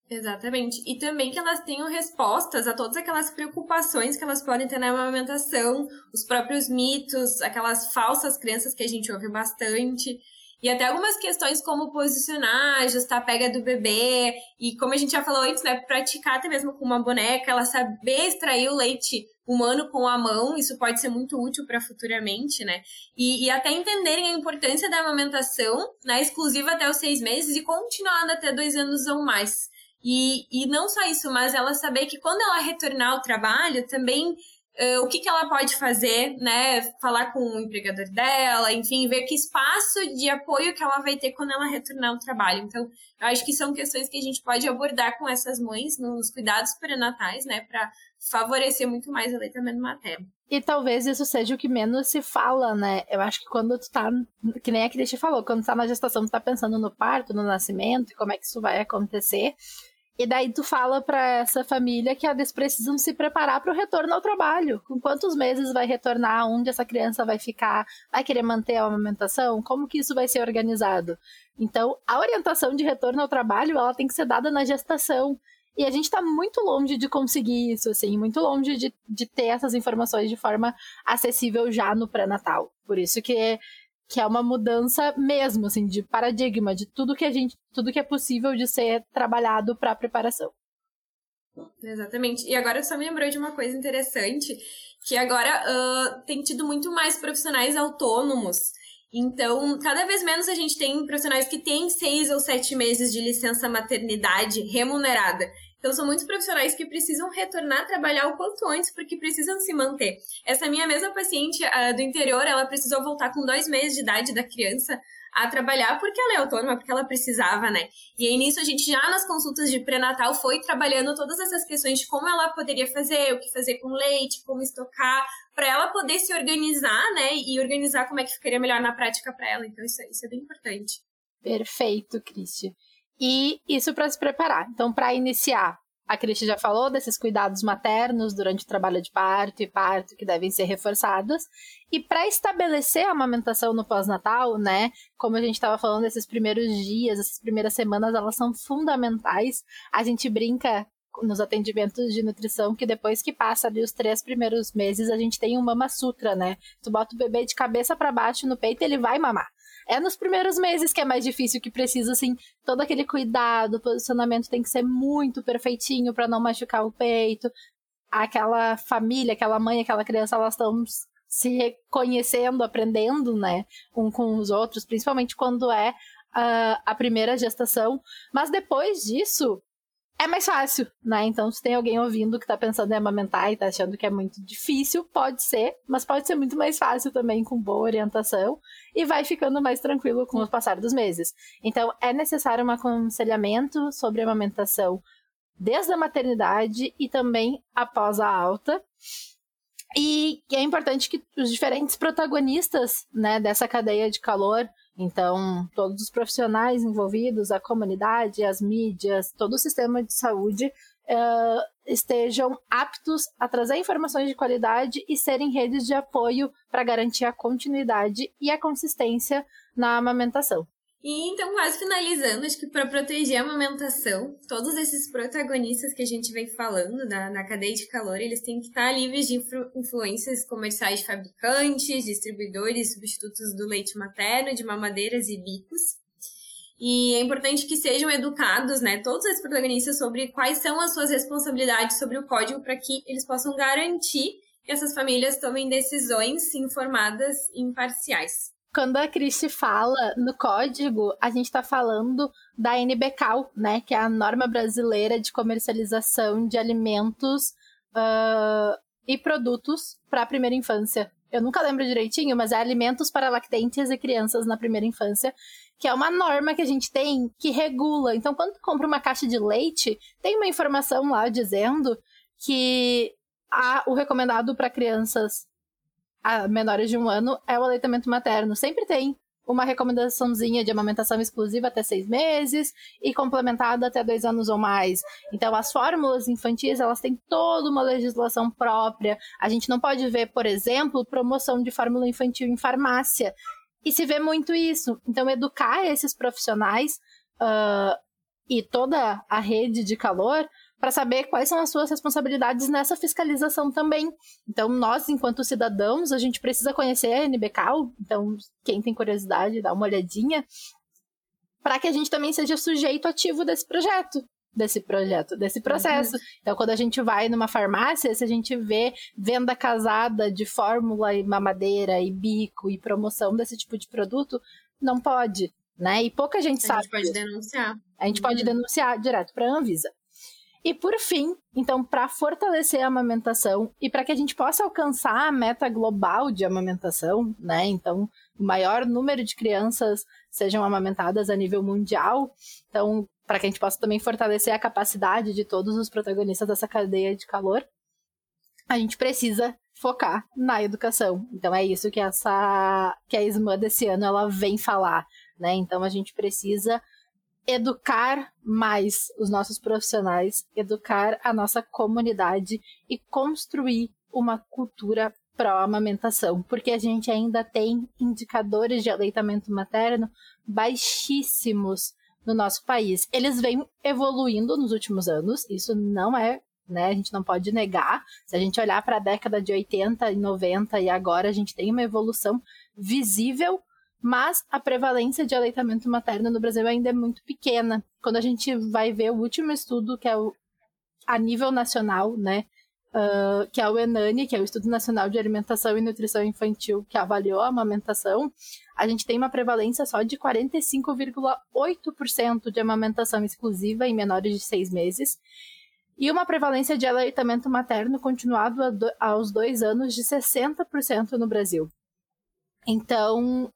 [SPEAKER 7] Exatamente. E também que elas tenham respostas a todas aquelas preocupações que elas podem ter na amamentação, os próprios mitos, aquelas falsas crenças que a gente ouve bastante. E até algumas questões como posicionar, ajustar a pega do bebê, e como a gente já falou antes, né, praticar até mesmo com uma boneca, ela saber extrair o leite humano com a mão, isso pode ser muito útil para futuramente, né? E, e, até entenderem a importância da amamentação, né, exclusiva até os seis meses e continuando até dois anos ou mais. E, e não só isso, mas ela saber que quando ela retornar ao trabalho, também Uh, o que, que ela pode fazer, né? Falar com o empregador dela, enfim, ver que espaço de apoio que ela vai ter quando ela retornar ao trabalho. Então, eu acho que são questões que a gente pode abordar com essas mães nos cuidados pré-natais, né? Para favorecer muito mais o aleitamento materno.
[SPEAKER 6] E talvez isso seja o que menos se fala, né? Eu acho que quando tu tá, que nem a Cristi falou, quando tu tá na gestação, tu tá pensando no parto, no nascimento, e como é que isso vai acontecer. E daí tu fala para essa família que eles precisam se preparar para o retorno ao trabalho. Com quantos meses vai retornar? Onde essa criança vai ficar? Vai querer manter a amamentação? Como que isso vai ser organizado? Então, a orientação de retorno ao trabalho, ela tem que ser dada na gestação. E a gente está muito longe de conseguir isso, assim, muito longe de, de ter essas informações de forma acessível já no pré-natal. Por isso que que é uma mudança mesmo, assim, de paradigma, de tudo que a gente, tudo que é possível de ser trabalhado para preparação.
[SPEAKER 7] Exatamente. E agora só me lembrou de uma coisa interessante, que agora uh, tem tido muito mais profissionais autônomos. Então, cada vez menos a gente tem profissionais que têm seis ou sete meses de licença maternidade remunerada. Então, são muitos profissionais que precisam retornar a trabalhar o quanto antes, porque precisam se manter. Essa minha mesma paciente uh, do interior, ela precisou voltar com dois meses de idade da criança a trabalhar porque ela é autônoma, porque ela precisava, né? E aí nisso a gente já nas consultas de pré-natal foi trabalhando todas essas questões de como ela poderia fazer, o que fazer com leite, como estocar, para ela poder se organizar, né? E organizar como é que ficaria melhor na prática para ela. Então isso, isso é bem importante.
[SPEAKER 6] Perfeito, Cristi e isso para se preparar. Então, para iniciar, a Cristi já falou desses cuidados maternos durante o trabalho de parto e parto que devem ser reforçados. E para estabelecer a amamentação no pós-natal, né? Como a gente estava falando, esses primeiros dias, essas primeiras semanas, elas são fundamentais. A gente brinca nos atendimentos de nutrição que depois que passa ali os três primeiros meses, a gente tem um mama sutra, né? Tu bota o bebê de cabeça para baixo no peito e ele vai mamar. É nos primeiros meses que é mais difícil, que precisa, assim, todo aquele cuidado, o posicionamento tem que ser muito perfeitinho para não machucar o peito. Aquela família, aquela mãe, aquela criança, elas estão se reconhecendo, aprendendo, né, um com os outros, principalmente quando é uh, a primeira gestação. Mas depois disso, é mais fácil, né? Então, se tem alguém ouvindo que tá pensando em amamentar e tá achando que é muito difícil, pode ser, mas pode ser muito mais fácil também com boa orientação e vai ficando mais tranquilo com o passar dos meses. Então, é necessário um aconselhamento sobre amamentação desde a maternidade e também após a alta. E é importante que os diferentes protagonistas né, dessa cadeia de calor então, todos os profissionais envolvidos, a comunidade, as mídias, todo o sistema de saúde uh, estejam aptos a trazer informações de qualidade e serem redes de apoio para garantir a continuidade e a consistência na amamentação.
[SPEAKER 7] E então, quase finalizando, acho que para proteger a amamentação, todos esses protagonistas que a gente vem falando na, na cadeia de calor, eles têm que estar livres de influ influências comerciais de fabricantes, distribuidores, substitutos do leite materno, de mamadeiras e bicos. E é importante que sejam educados, né, todos esses protagonistas sobre quais são as suas responsabilidades sobre o código para que eles possam garantir que essas famílias tomem decisões informadas e imparciais.
[SPEAKER 6] Quando a Cristi fala no código, a gente está falando da NBCAL, né, que é a norma brasileira de comercialização de alimentos uh, e produtos para a primeira infância. Eu nunca lembro direitinho, mas é alimentos para lactentes e crianças na primeira infância, que é uma norma que a gente tem que regula. Então, quando tu compra uma caixa de leite, tem uma informação lá dizendo que a, o recomendado para crianças a menores de um ano é o aleitamento materno. Sempre tem uma recomendaçãozinha de amamentação exclusiva até seis meses e complementada até dois anos ou mais. Então, as fórmulas infantis, elas têm toda uma legislação própria. A gente não pode ver, por exemplo, promoção de fórmula infantil em farmácia. E se vê muito isso. Então, educar esses profissionais uh, e toda a rede de calor para saber quais são as suas responsabilidades nessa fiscalização também. Então, nós, enquanto cidadãos, a gente precisa conhecer a NBCal, então, quem tem curiosidade, dá uma olhadinha, para que a gente também seja sujeito ativo desse projeto desse projeto, desse processo. Uhum. Então, quando a gente vai numa farmácia, se a gente vê venda casada de fórmula e mamadeira e bico e promoção desse tipo de produto, não pode, né? E pouca gente
[SPEAKER 7] a
[SPEAKER 6] sabe.
[SPEAKER 7] A gente pode denunciar.
[SPEAKER 6] A gente uhum. pode denunciar direto para a Anvisa. E por fim, então, para fortalecer a amamentação e para que a gente possa alcançar a meta global de amamentação, né? Então, o maior número de crianças sejam amamentadas a nível mundial. Então, para que a gente possa também fortalecer a capacidade de todos os protagonistas dessa cadeia de calor, a gente precisa focar na educação. Então é isso que essa que a ISMA desse ano ela vem falar, né? Então a gente precisa educar mais os nossos profissionais, educar a nossa comunidade e construir uma cultura pró-amamentação, porque a gente ainda tem indicadores de aleitamento materno baixíssimos no nosso país. Eles vêm evoluindo nos últimos anos, isso não é, né, a gente não pode negar. Se a gente olhar para a década de 80 e 90 e agora a gente tem uma evolução visível, mas a prevalência de aleitamento materno no Brasil ainda é muito pequena. Quando a gente vai ver o último estudo, que é o, a nível nacional, né, uh, que é o ENANI, que é o Estudo Nacional de Alimentação e Nutrição Infantil, que avaliou a amamentação, a gente tem uma prevalência só de 45,8% de amamentação exclusiva em menores de seis meses, e uma prevalência de aleitamento materno continuado aos dois anos de 60% no Brasil. Então,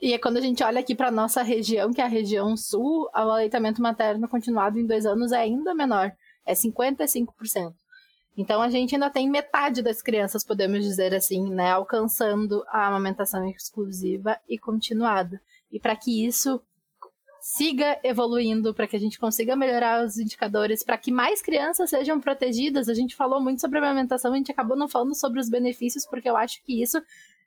[SPEAKER 6] e é quando a gente olha aqui para nossa região, que é a região sul, o aleitamento materno continuado em dois anos é ainda menor, é 55%. Então a gente ainda tem metade das crianças, podemos dizer assim, né, alcançando a amamentação exclusiva e continuada. E para que isso siga evoluindo, para que a gente consiga melhorar os indicadores, para que mais crianças sejam protegidas. A gente falou muito sobre a amamentação, a gente acabou não falando sobre os benefícios, porque eu acho que isso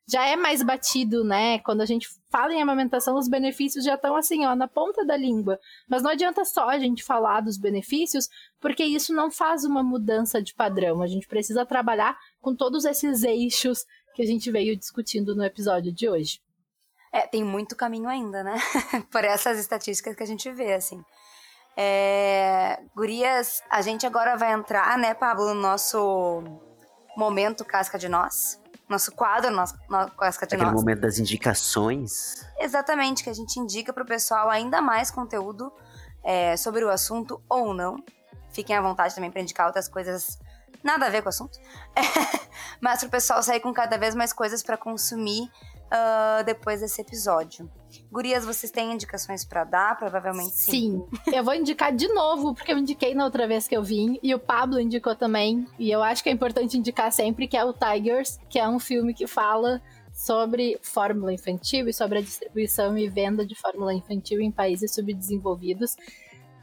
[SPEAKER 6] já é mais batido, né? Quando a gente fala em amamentação, os benefícios já estão assim, ó, na ponta da língua. Mas não adianta só a gente falar dos benefícios, porque isso não faz uma mudança de padrão. A gente precisa trabalhar com todos esses eixos que a gente veio discutindo no episódio de hoje.
[SPEAKER 5] É, tem muito caminho ainda, né? Por essas estatísticas que a gente vê, assim. É... Gurias, a gente agora vai entrar, né, Pablo, no nosso momento casca de nós nosso quadro, nosso, nosso Casca
[SPEAKER 4] Aquele momento das indicações.
[SPEAKER 5] Exatamente, que a gente indica para o pessoal ainda mais conteúdo é, sobre o assunto ou não. Fiquem à vontade também para indicar outras coisas nada a ver com o assunto. É, mas para o pessoal sair com cada vez mais coisas para consumir uh, depois desse episódio. Gurias, vocês têm indicações para dar? Provavelmente sim.
[SPEAKER 6] Sim. eu vou indicar de novo, porque eu indiquei na outra vez que eu vim, e o Pablo indicou também. E eu acho que é importante indicar sempre, que é o Tigers, que é um filme que fala sobre fórmula infantil e sobre a distribuição e venda de fórmula infantil em países subdesenvolvidos,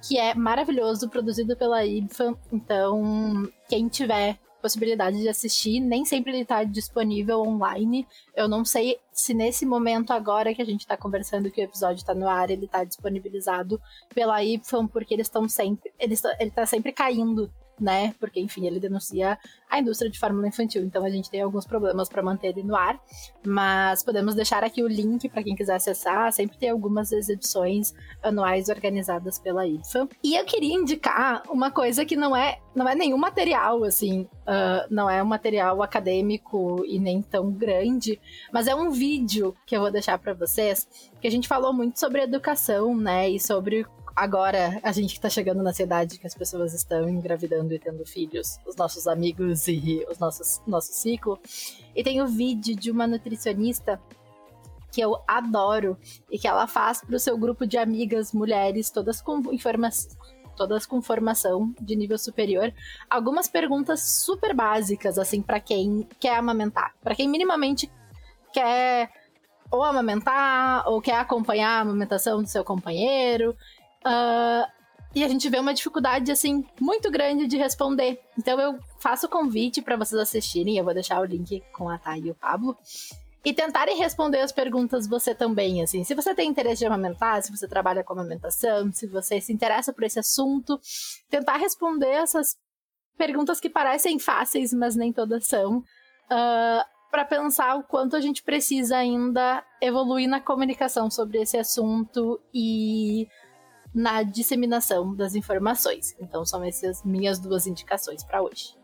[SPEAKER 6] que é maravilhoso, produzido pela IBFA. Então, quem tiver possibilidade de assistir, nem sempre ele está disponível online. Eu não sei se nesse momento agora que a gente está conversando que o episódio está no ar, ele está disponibilizado pela YPHON, porque eles estão sempre. Ele, ele tá sempre caindo né? Porque, enfim, ele denuncia a indústria de fórmula infantil, então a gente tem alguns problemas para manter ele no ar, mas podemos deixar aqui o link para quem quiser acessar, sempre tem algumas exibições anuais organizadas pela IFA. E eu queria indicar uma coisa que não é, não é nenhum material, assim, uh, não é um material acadêmico e nem tão grande, mas é um vídeo que eu vou deixar para vocês, que a gente falou muito sobre educação, né, e sobre agora a gente que tá chegando na cidade que as pessoas estão engravidando e tendo filhos, os nossos amigos e os nossos nosso ciclo. E tem o vídeo de uma nutricionista que eu adoro e que ela faz para o seu grupo de amigas mulheres, todas com informação todas com formação de nível superior, algumas perguntas super básicas assim para quem quer amamentar, para quem minimamente quer ou amamentar ou quer acompanhar a amamentação do seu companheiro. Uh, e a gente vê uma dificuldade, assim, muito grande de responder. Então eu faço o convite para vocês assistirem, eu vou deixar o link com a Thay e o Pablo. E tentarem responder as perguntas você também, assim. Se você tem interesse de amamentar, se você trabalha com amamentação, se você se interessa por esse assunto, tentar responder essas perguntas que parecem fáceis, mas nem todas são. Uh, para pensar o quanto a gente precisa ainda evoluir na comunicação sobre esse assunto e na disseminação das informações. Então são essas minhas duas indicações para hoje.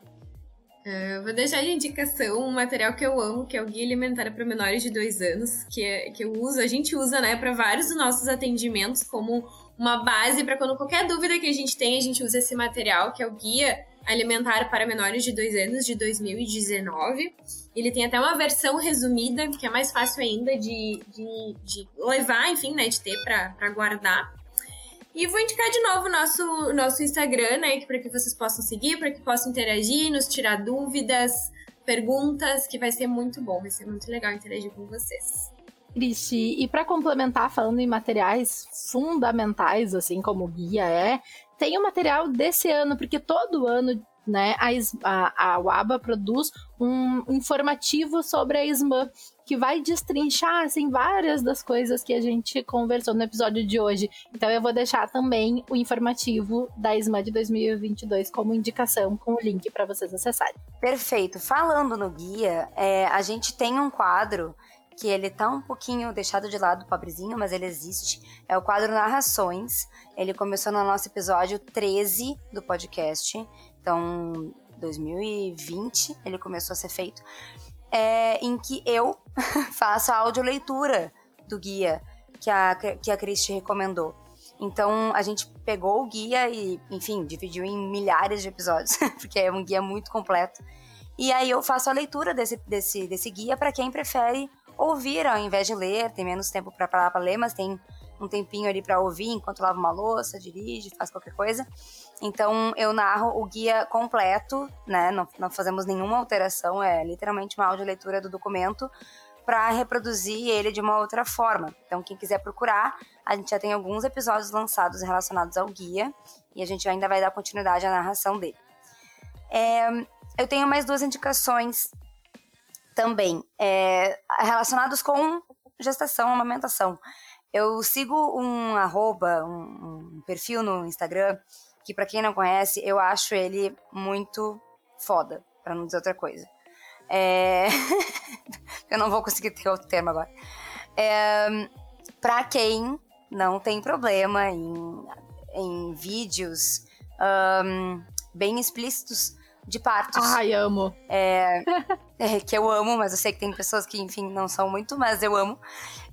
[SPEAKER 7] Uh, vou deixar de indicação um material que eu amo, que é o Guia Alimentar para Menores de 2 anos, que, é, que eu uso, a gente usa, né, para vários dos nossos atendimentos como uma base para quando qualquer dúvida que a gente tem, a gente usa esse material, que é o Guia Alimentar para Menores de 2 anos de 2019. Ele tem até uma versão resumida, que é mais fácil ainda de, de, de levar, enfim, né, de ter para guardar. E vou indicar de novo o nosso, nosso Instagram, né? Para que vocês possam seguir, para que possam interagir, nos tirar dúvidas, perguntas, que vai ser muito bom, vai ser muito legal interagir com vocês.
[SPEAKER 6] Cristi, e para complementar, falando em materiais fundamentais, assim como o guia é, tem o material desse ano, porque todo ano né, a, a, a UABA produz um informativo sobre a ISMA, que vai destrinchar assim, várias das coisas que a gente conversou no episódio de hoje. Então eu vou deixar também o informativo da ISMA de 2022 como indicação com o link para vocês acessarem.
[SPEAKER 5] Perfeito. Falando no guia, é, a gente tem um quadro que ele tá um pouquinho deixado de lado, pobrezinho, mas ele existe. É o quadro Narrações. Ele começou no nosso episódio 13 do podcast. Então, 2020 ele começou a ser feito, é, em que eu faço a audioleitura do guia que a, que a Cristi recomendou. Então, a gente pegou o guia e, enfim, dividiu em milhares de episódios, porque é um guia muito completo. E aí eu faço a leitura desse, desse, desse guia para quem prefere ouvir ao invés de ler, tem menos tempo para para ler, mas tem um tempinho ali para ouvir enquanto lava uma louça, dirige, faz qualquer coisa. Então eu narro o guia completo, né? Não, não fazemos nenhuma alteração, é literalmente uma audioleitura do documento para reproduzir ele de uma outra forma. Então quem quiser procurar, a gente já tem alguns episódios lançados relacionados ao guia e a gente ainda vai dar continuidade à narração dele. É, eu tenho mais duas indicações também é, relacionados com gestação, amamentação. Eu sigo um arroba, um, um perfil no Instagram que para quem não conhece, eu acho ele muito foda, para não dizer outra coisa. É... eu não vou conseguir ter outro termo agora. É... Para quem não tem problema em, em vídeos um, bem explícitos de partos.
[SPEAKER 6] Ai, amo.
[SPEAKER 5] É, é, que eu amo, mas eu sei que tem pessoas que, enfim, não são muito, mas eu amo.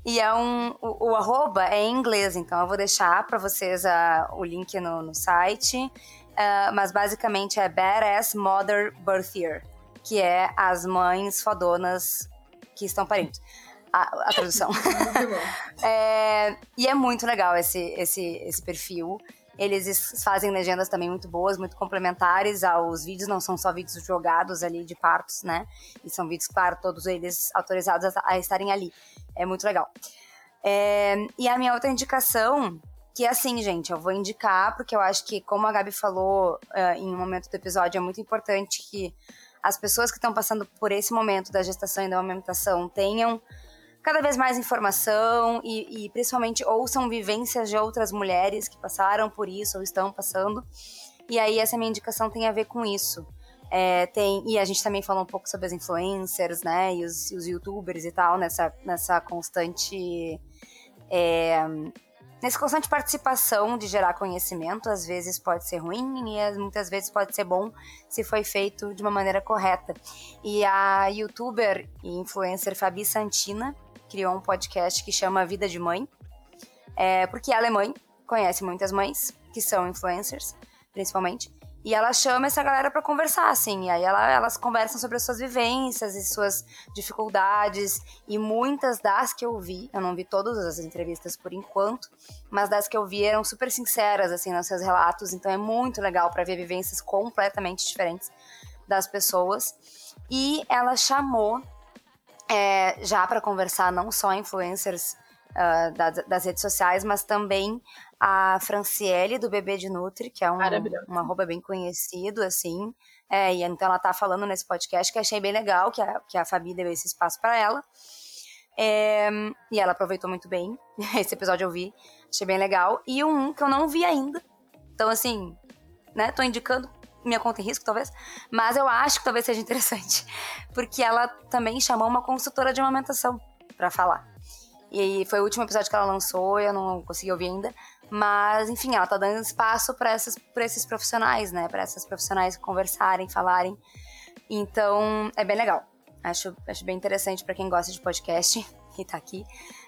[SPEAKER 5] E é um. O, o arroba é em inglês, então eu vou deixar para vocês uh, o link no, no site. Uh, mas basicamente é Badass Mother Birth Year, que é as mães fodonas que estão parindo. A, a tradução. é, e é muito legal esse, esse, esse perfil. Eles fazem legendas também muito boas, muito complementares aos vídeos, não são só vídeos jogados ali de partos, né? E são vídeos, claro, todos eles autorizados a, a estarem ali. É muito legal. É, e a minha outra indicação, que é assim, gente, eu vou indicar, porque eu acho que, como a Gabi falou uh, em um momento do episódio, é muito importante que as pessoas que estão passando por esse momento da gestação e da amamentação tenham cada vez mais informação e, e, principalmente ouçam vivências de outras mulheres que passaram por isso ou estão passando. E aí essa minha indicação tem a ver com isso. É, tem, e a gente também falou um pouco sobre as influencers, né? E os, os youtubers e tal, nessa, nessa constante. É, nessa constante participação de gerar conhecimento, às vezes pode ser ruim e muitas vezes pode ser bom se foi feito de uma maneira correta. E a youtuber e influencer Fabi Santina criou um podcast que chama Vida de Mãe, é, porque ela é mãe, conhece muitas mães que são influencers, principalmente. E ela chama essa galera para conversar, assim. E aí ela, elas conversam sobre as suas vivências e suas dificuldades. E muitas das que eu vi, eu não vi todas as entrevistas por enquanto, mas das que eu vi eram super sinceras, assim, nos seus relatos. Então é muito legal para ver vivências completamente diferentes das pessoas. E ela chamou é, já para conversar não só influencers uh, das, das redes sociais, mas também a Franciele do Bebê de Nutri, que é um, um arroba bem conhecido, assim. É, e então ela tá falando nesse podcast que achei bem legal, que a, que a Fabi deu esse espaço para ela. É, e ela aproveitou muito bem. Esse episódio eu vi, achei bem legal. E um que eu não vi ainda. Então, assim, né, tô indicando minha conta em risco, talvez. Mas eu acho que talvez seja interessante. Porque ela também chamou uma consultora de amamentação para falar. E foi o último episódio que ela lançou, eu não consegui ouvir ainda. Mas, enfim, ela tá dando espaço para esses profissionais, né? Para essas profissionais conversarem, falarem. Então, é bem legal. Acho, acho bem interessante para quem gosta de podcast e tá aqui,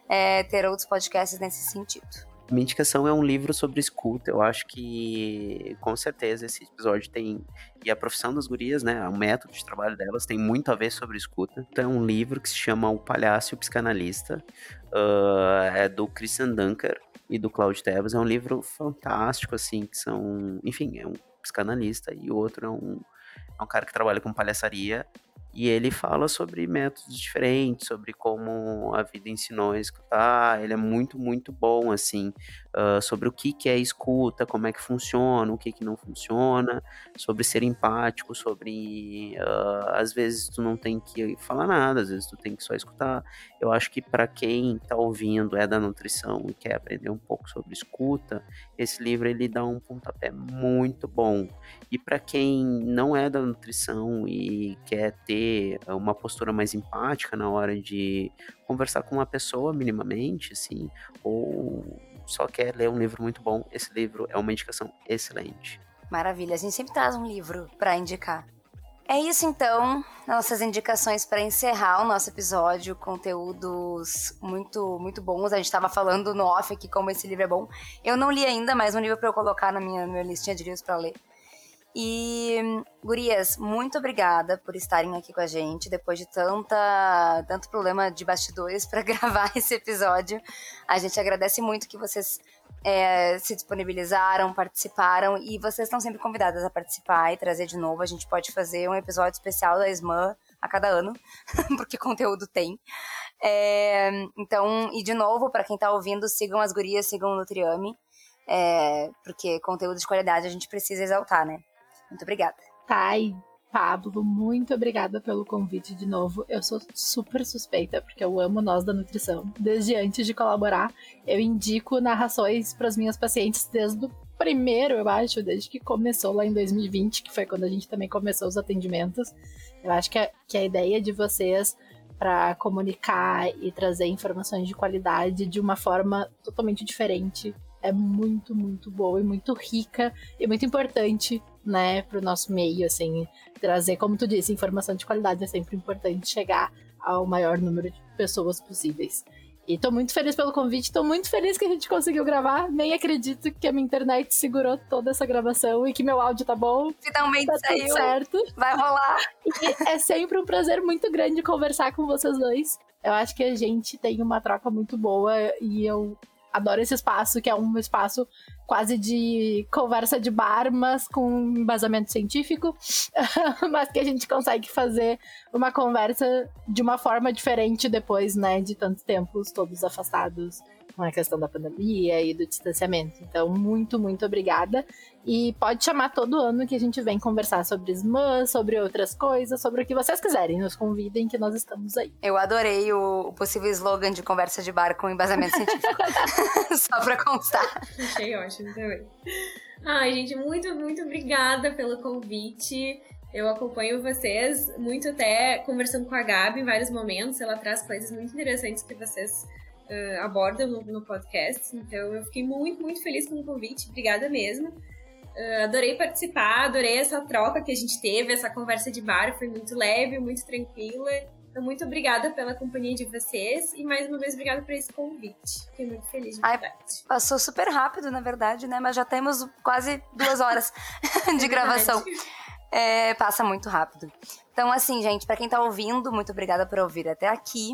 [SPEAKER 5] é, ter outros podcasts nesse sentido.
[SPEAKER 4] Minha indicação é um livro sobre escuta. Eu acho que, com certeza, esse episódio tem. E a profissão das gurias, né? O método de trabalho delas tem muito a ver sobre escuta. Então, é um livro que se chama O Palhaço e o Psicanalista. Uh, é do Christian Dunker e do Claudio Tevez. É um livro fantástico, assim, que são. Enfim, é um psicanalista e o outro é um, é um cara que trabalha com palhaçaria e ele fala sobre métodos diferentes, sobre como a vida ensinou a escutar. Ele é muito, muito bom, assim, uh, sobre o que, que é escuta, como é que funciona, o que, que não funciona, sobre ser empático, sobre. Uh, às vezes tu não tem que falar nada, às vezes tu tem que só escutar. Eu acho que para quem está ouvindo, é da nutrição e quer aprender um pouco sobre escuta, esse livro ele dá um pontapé muito bom. E para quem não é da nutrição e quer ter uma postura mais empática na hora de conversar com uma pessoa minimamente, assim, ou só quer ler um livro muito bom, esse livro é uma indicação excelente.
[SPEAKER 5] Maravilha, a gente sempre traz um livro para indicar. É isso então, nossas indicações para encerrar o nosso episódio, conteúdos muito muito bons. A gente estava falando no off aqui como esse livro é bom. Eu não li ainda, mas um livro para eu colocar na minha, na minha listinha de livros para ler. E, gurias, muito obrigada por estarem aqui com a gente depois de tanta, tanto problema de bastidores para gravar esse episódio. A gente agradece muito que vocês é, se disponibilizaram, participaram e vocês estão sempre convidadas a participar e trazer de novo. A gente pode fazer um episódio especial da SMAN a cada ano, porque conteúdo tem. É, então, e de novo, para quem está ouvindo, sigam as gurias, sigam o Nutriame, é, porque conteúdo de qualidade a gente precisa exaltar, né? Muito obrigada.
[SPEAKER 6] Thay, Pablo, muito obrigada pelo convite de novo. Eu sou super suspeita, porque eu amo nós da nutrição. Desde antes de colaborar, eu indico narrações para as minhas pacientes desde o primeiro, eu acho, desde que começou lá em 2020, que foi quando a gente também começou os atendimentos. Eu acho que a, que a ideia de vocês para comunicar e trazer informações de qualidade de uma forma totalmente diferente é muito, muito boa e muito rica e muito importante, né, pro nosso meio, assim, trazer, como tu disse, informação de qualidade é sempre importante chegar ao maior número de pessoas possíveis. E tô muito feliz pelo convite, tô muito feliz que a gente conseguiu gravar. Nem acredito que a minha internet segurou toda essa gravação e que meu áudio tá bom.
[SPEAKER 5] Finalmente
[SPEAKER 6] tá
[SPEAKER 5] saiu.
[SPEAKER 6] Tudo certo.
[SPEAKER 5] Vai rolar.
[SPEAKER 6] E é sempre um prazer muito grande conversar com vocês dois. Eu acho que a gente tem uma troca muito boa e eu adoro esse espaço, que é um espaço quase de conversa de bar, mas com embasamento científico, mas que a gente consegue fazer uma conversa de uma forma diferente depois, né, de tantos tempos todos afastados com a questão da pandemia e do distanciamento. Então, muito, muito obrigada. E pode chamar todo ano que a gente vem conversar sobre SMAN, sobre outras coisas, sobre o que vocês quiserem. Nos convidem que nós estamos aí.
[SPEAKER 5] Eu adorei o, o possível slogan de conversa de bar com embasamento científico. Só pra constar.
[SPEAKER 7] Achei ótimo também. Ai, gente, muito, muito obrigada pelo convite. Eu acompanho vocês muito até conversando com a Gabi em vários momentos. Ela traz coisas muito interessantes que vocês uh, abordam no, no, podcast. Então eu fiquei muito, muito feliz com o convite. Obrigada mesmo. Uh, adorei participar, adorei essa troca que a gente teve, essa conversa de bar. Foi muito leve, muito tranquila. Então, muito obrigada pela companhia de vocês e mais uma vez obrigada por esse convite. Fiquei muito feliz de verdade. Ai,
[SPEAKER 5] passou super rápido, na verdade, né? Mas já temos quase duas horas de é gravação. É, passa muito rápido. Então, assim, gente, para quem tá ouvindo, muito obrigada por ouvir até aqui.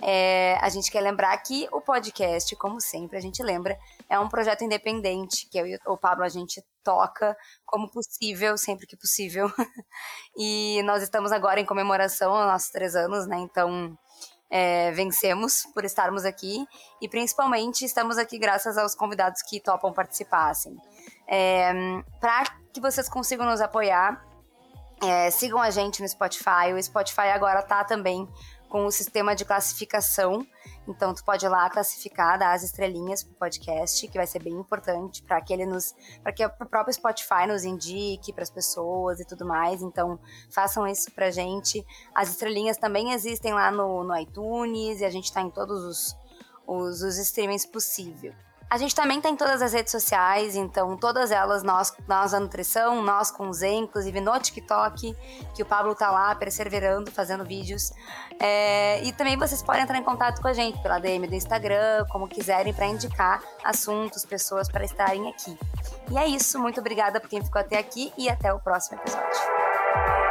[SPEAKER 5] É, a gente quer lembrar que o podcast, como sempre, a gente lembra, é um projeto independente, que eu e o Pablo a gente toca como possível, sempre que possível. e nós estamos agora em comemoração aos nossos três anos, né? Então. É, vencemos por estarmos aqui e principalmente estamos aqui graças aos convidados que topam participar. Assim. É, para que vocês consigam nos apoiar, é, sigam a gente no Spotify. O Spotify agora tá também com o sistema de classificação. Então, tu pode ir lá classificar, dar as estrelinhas pro podcast, que vai ser bem importante para que ele nos, para que o próprio Spotify nos indique para as pessoas e tudo mais. Então, façam isso pra gente. As estrelinhas também existem lá no, no iTunes e a gente tá em todos os, os, os streamings possíveis. A gente também tá em todas as redes sociais, então todas elas, nós, nós da nutrição, nós com o Zen, inclusive no TikTok, que o Pablo tá lá perseverando, fazendo vídeos. É, e também vocês podem entrar em contato com a gente pela DM do Instagram, como quiserem, para indicar assuntos, pessoas para estarem aqui. E é isso, muito obrigada por quem ficou até aqui e até o próximo episódio.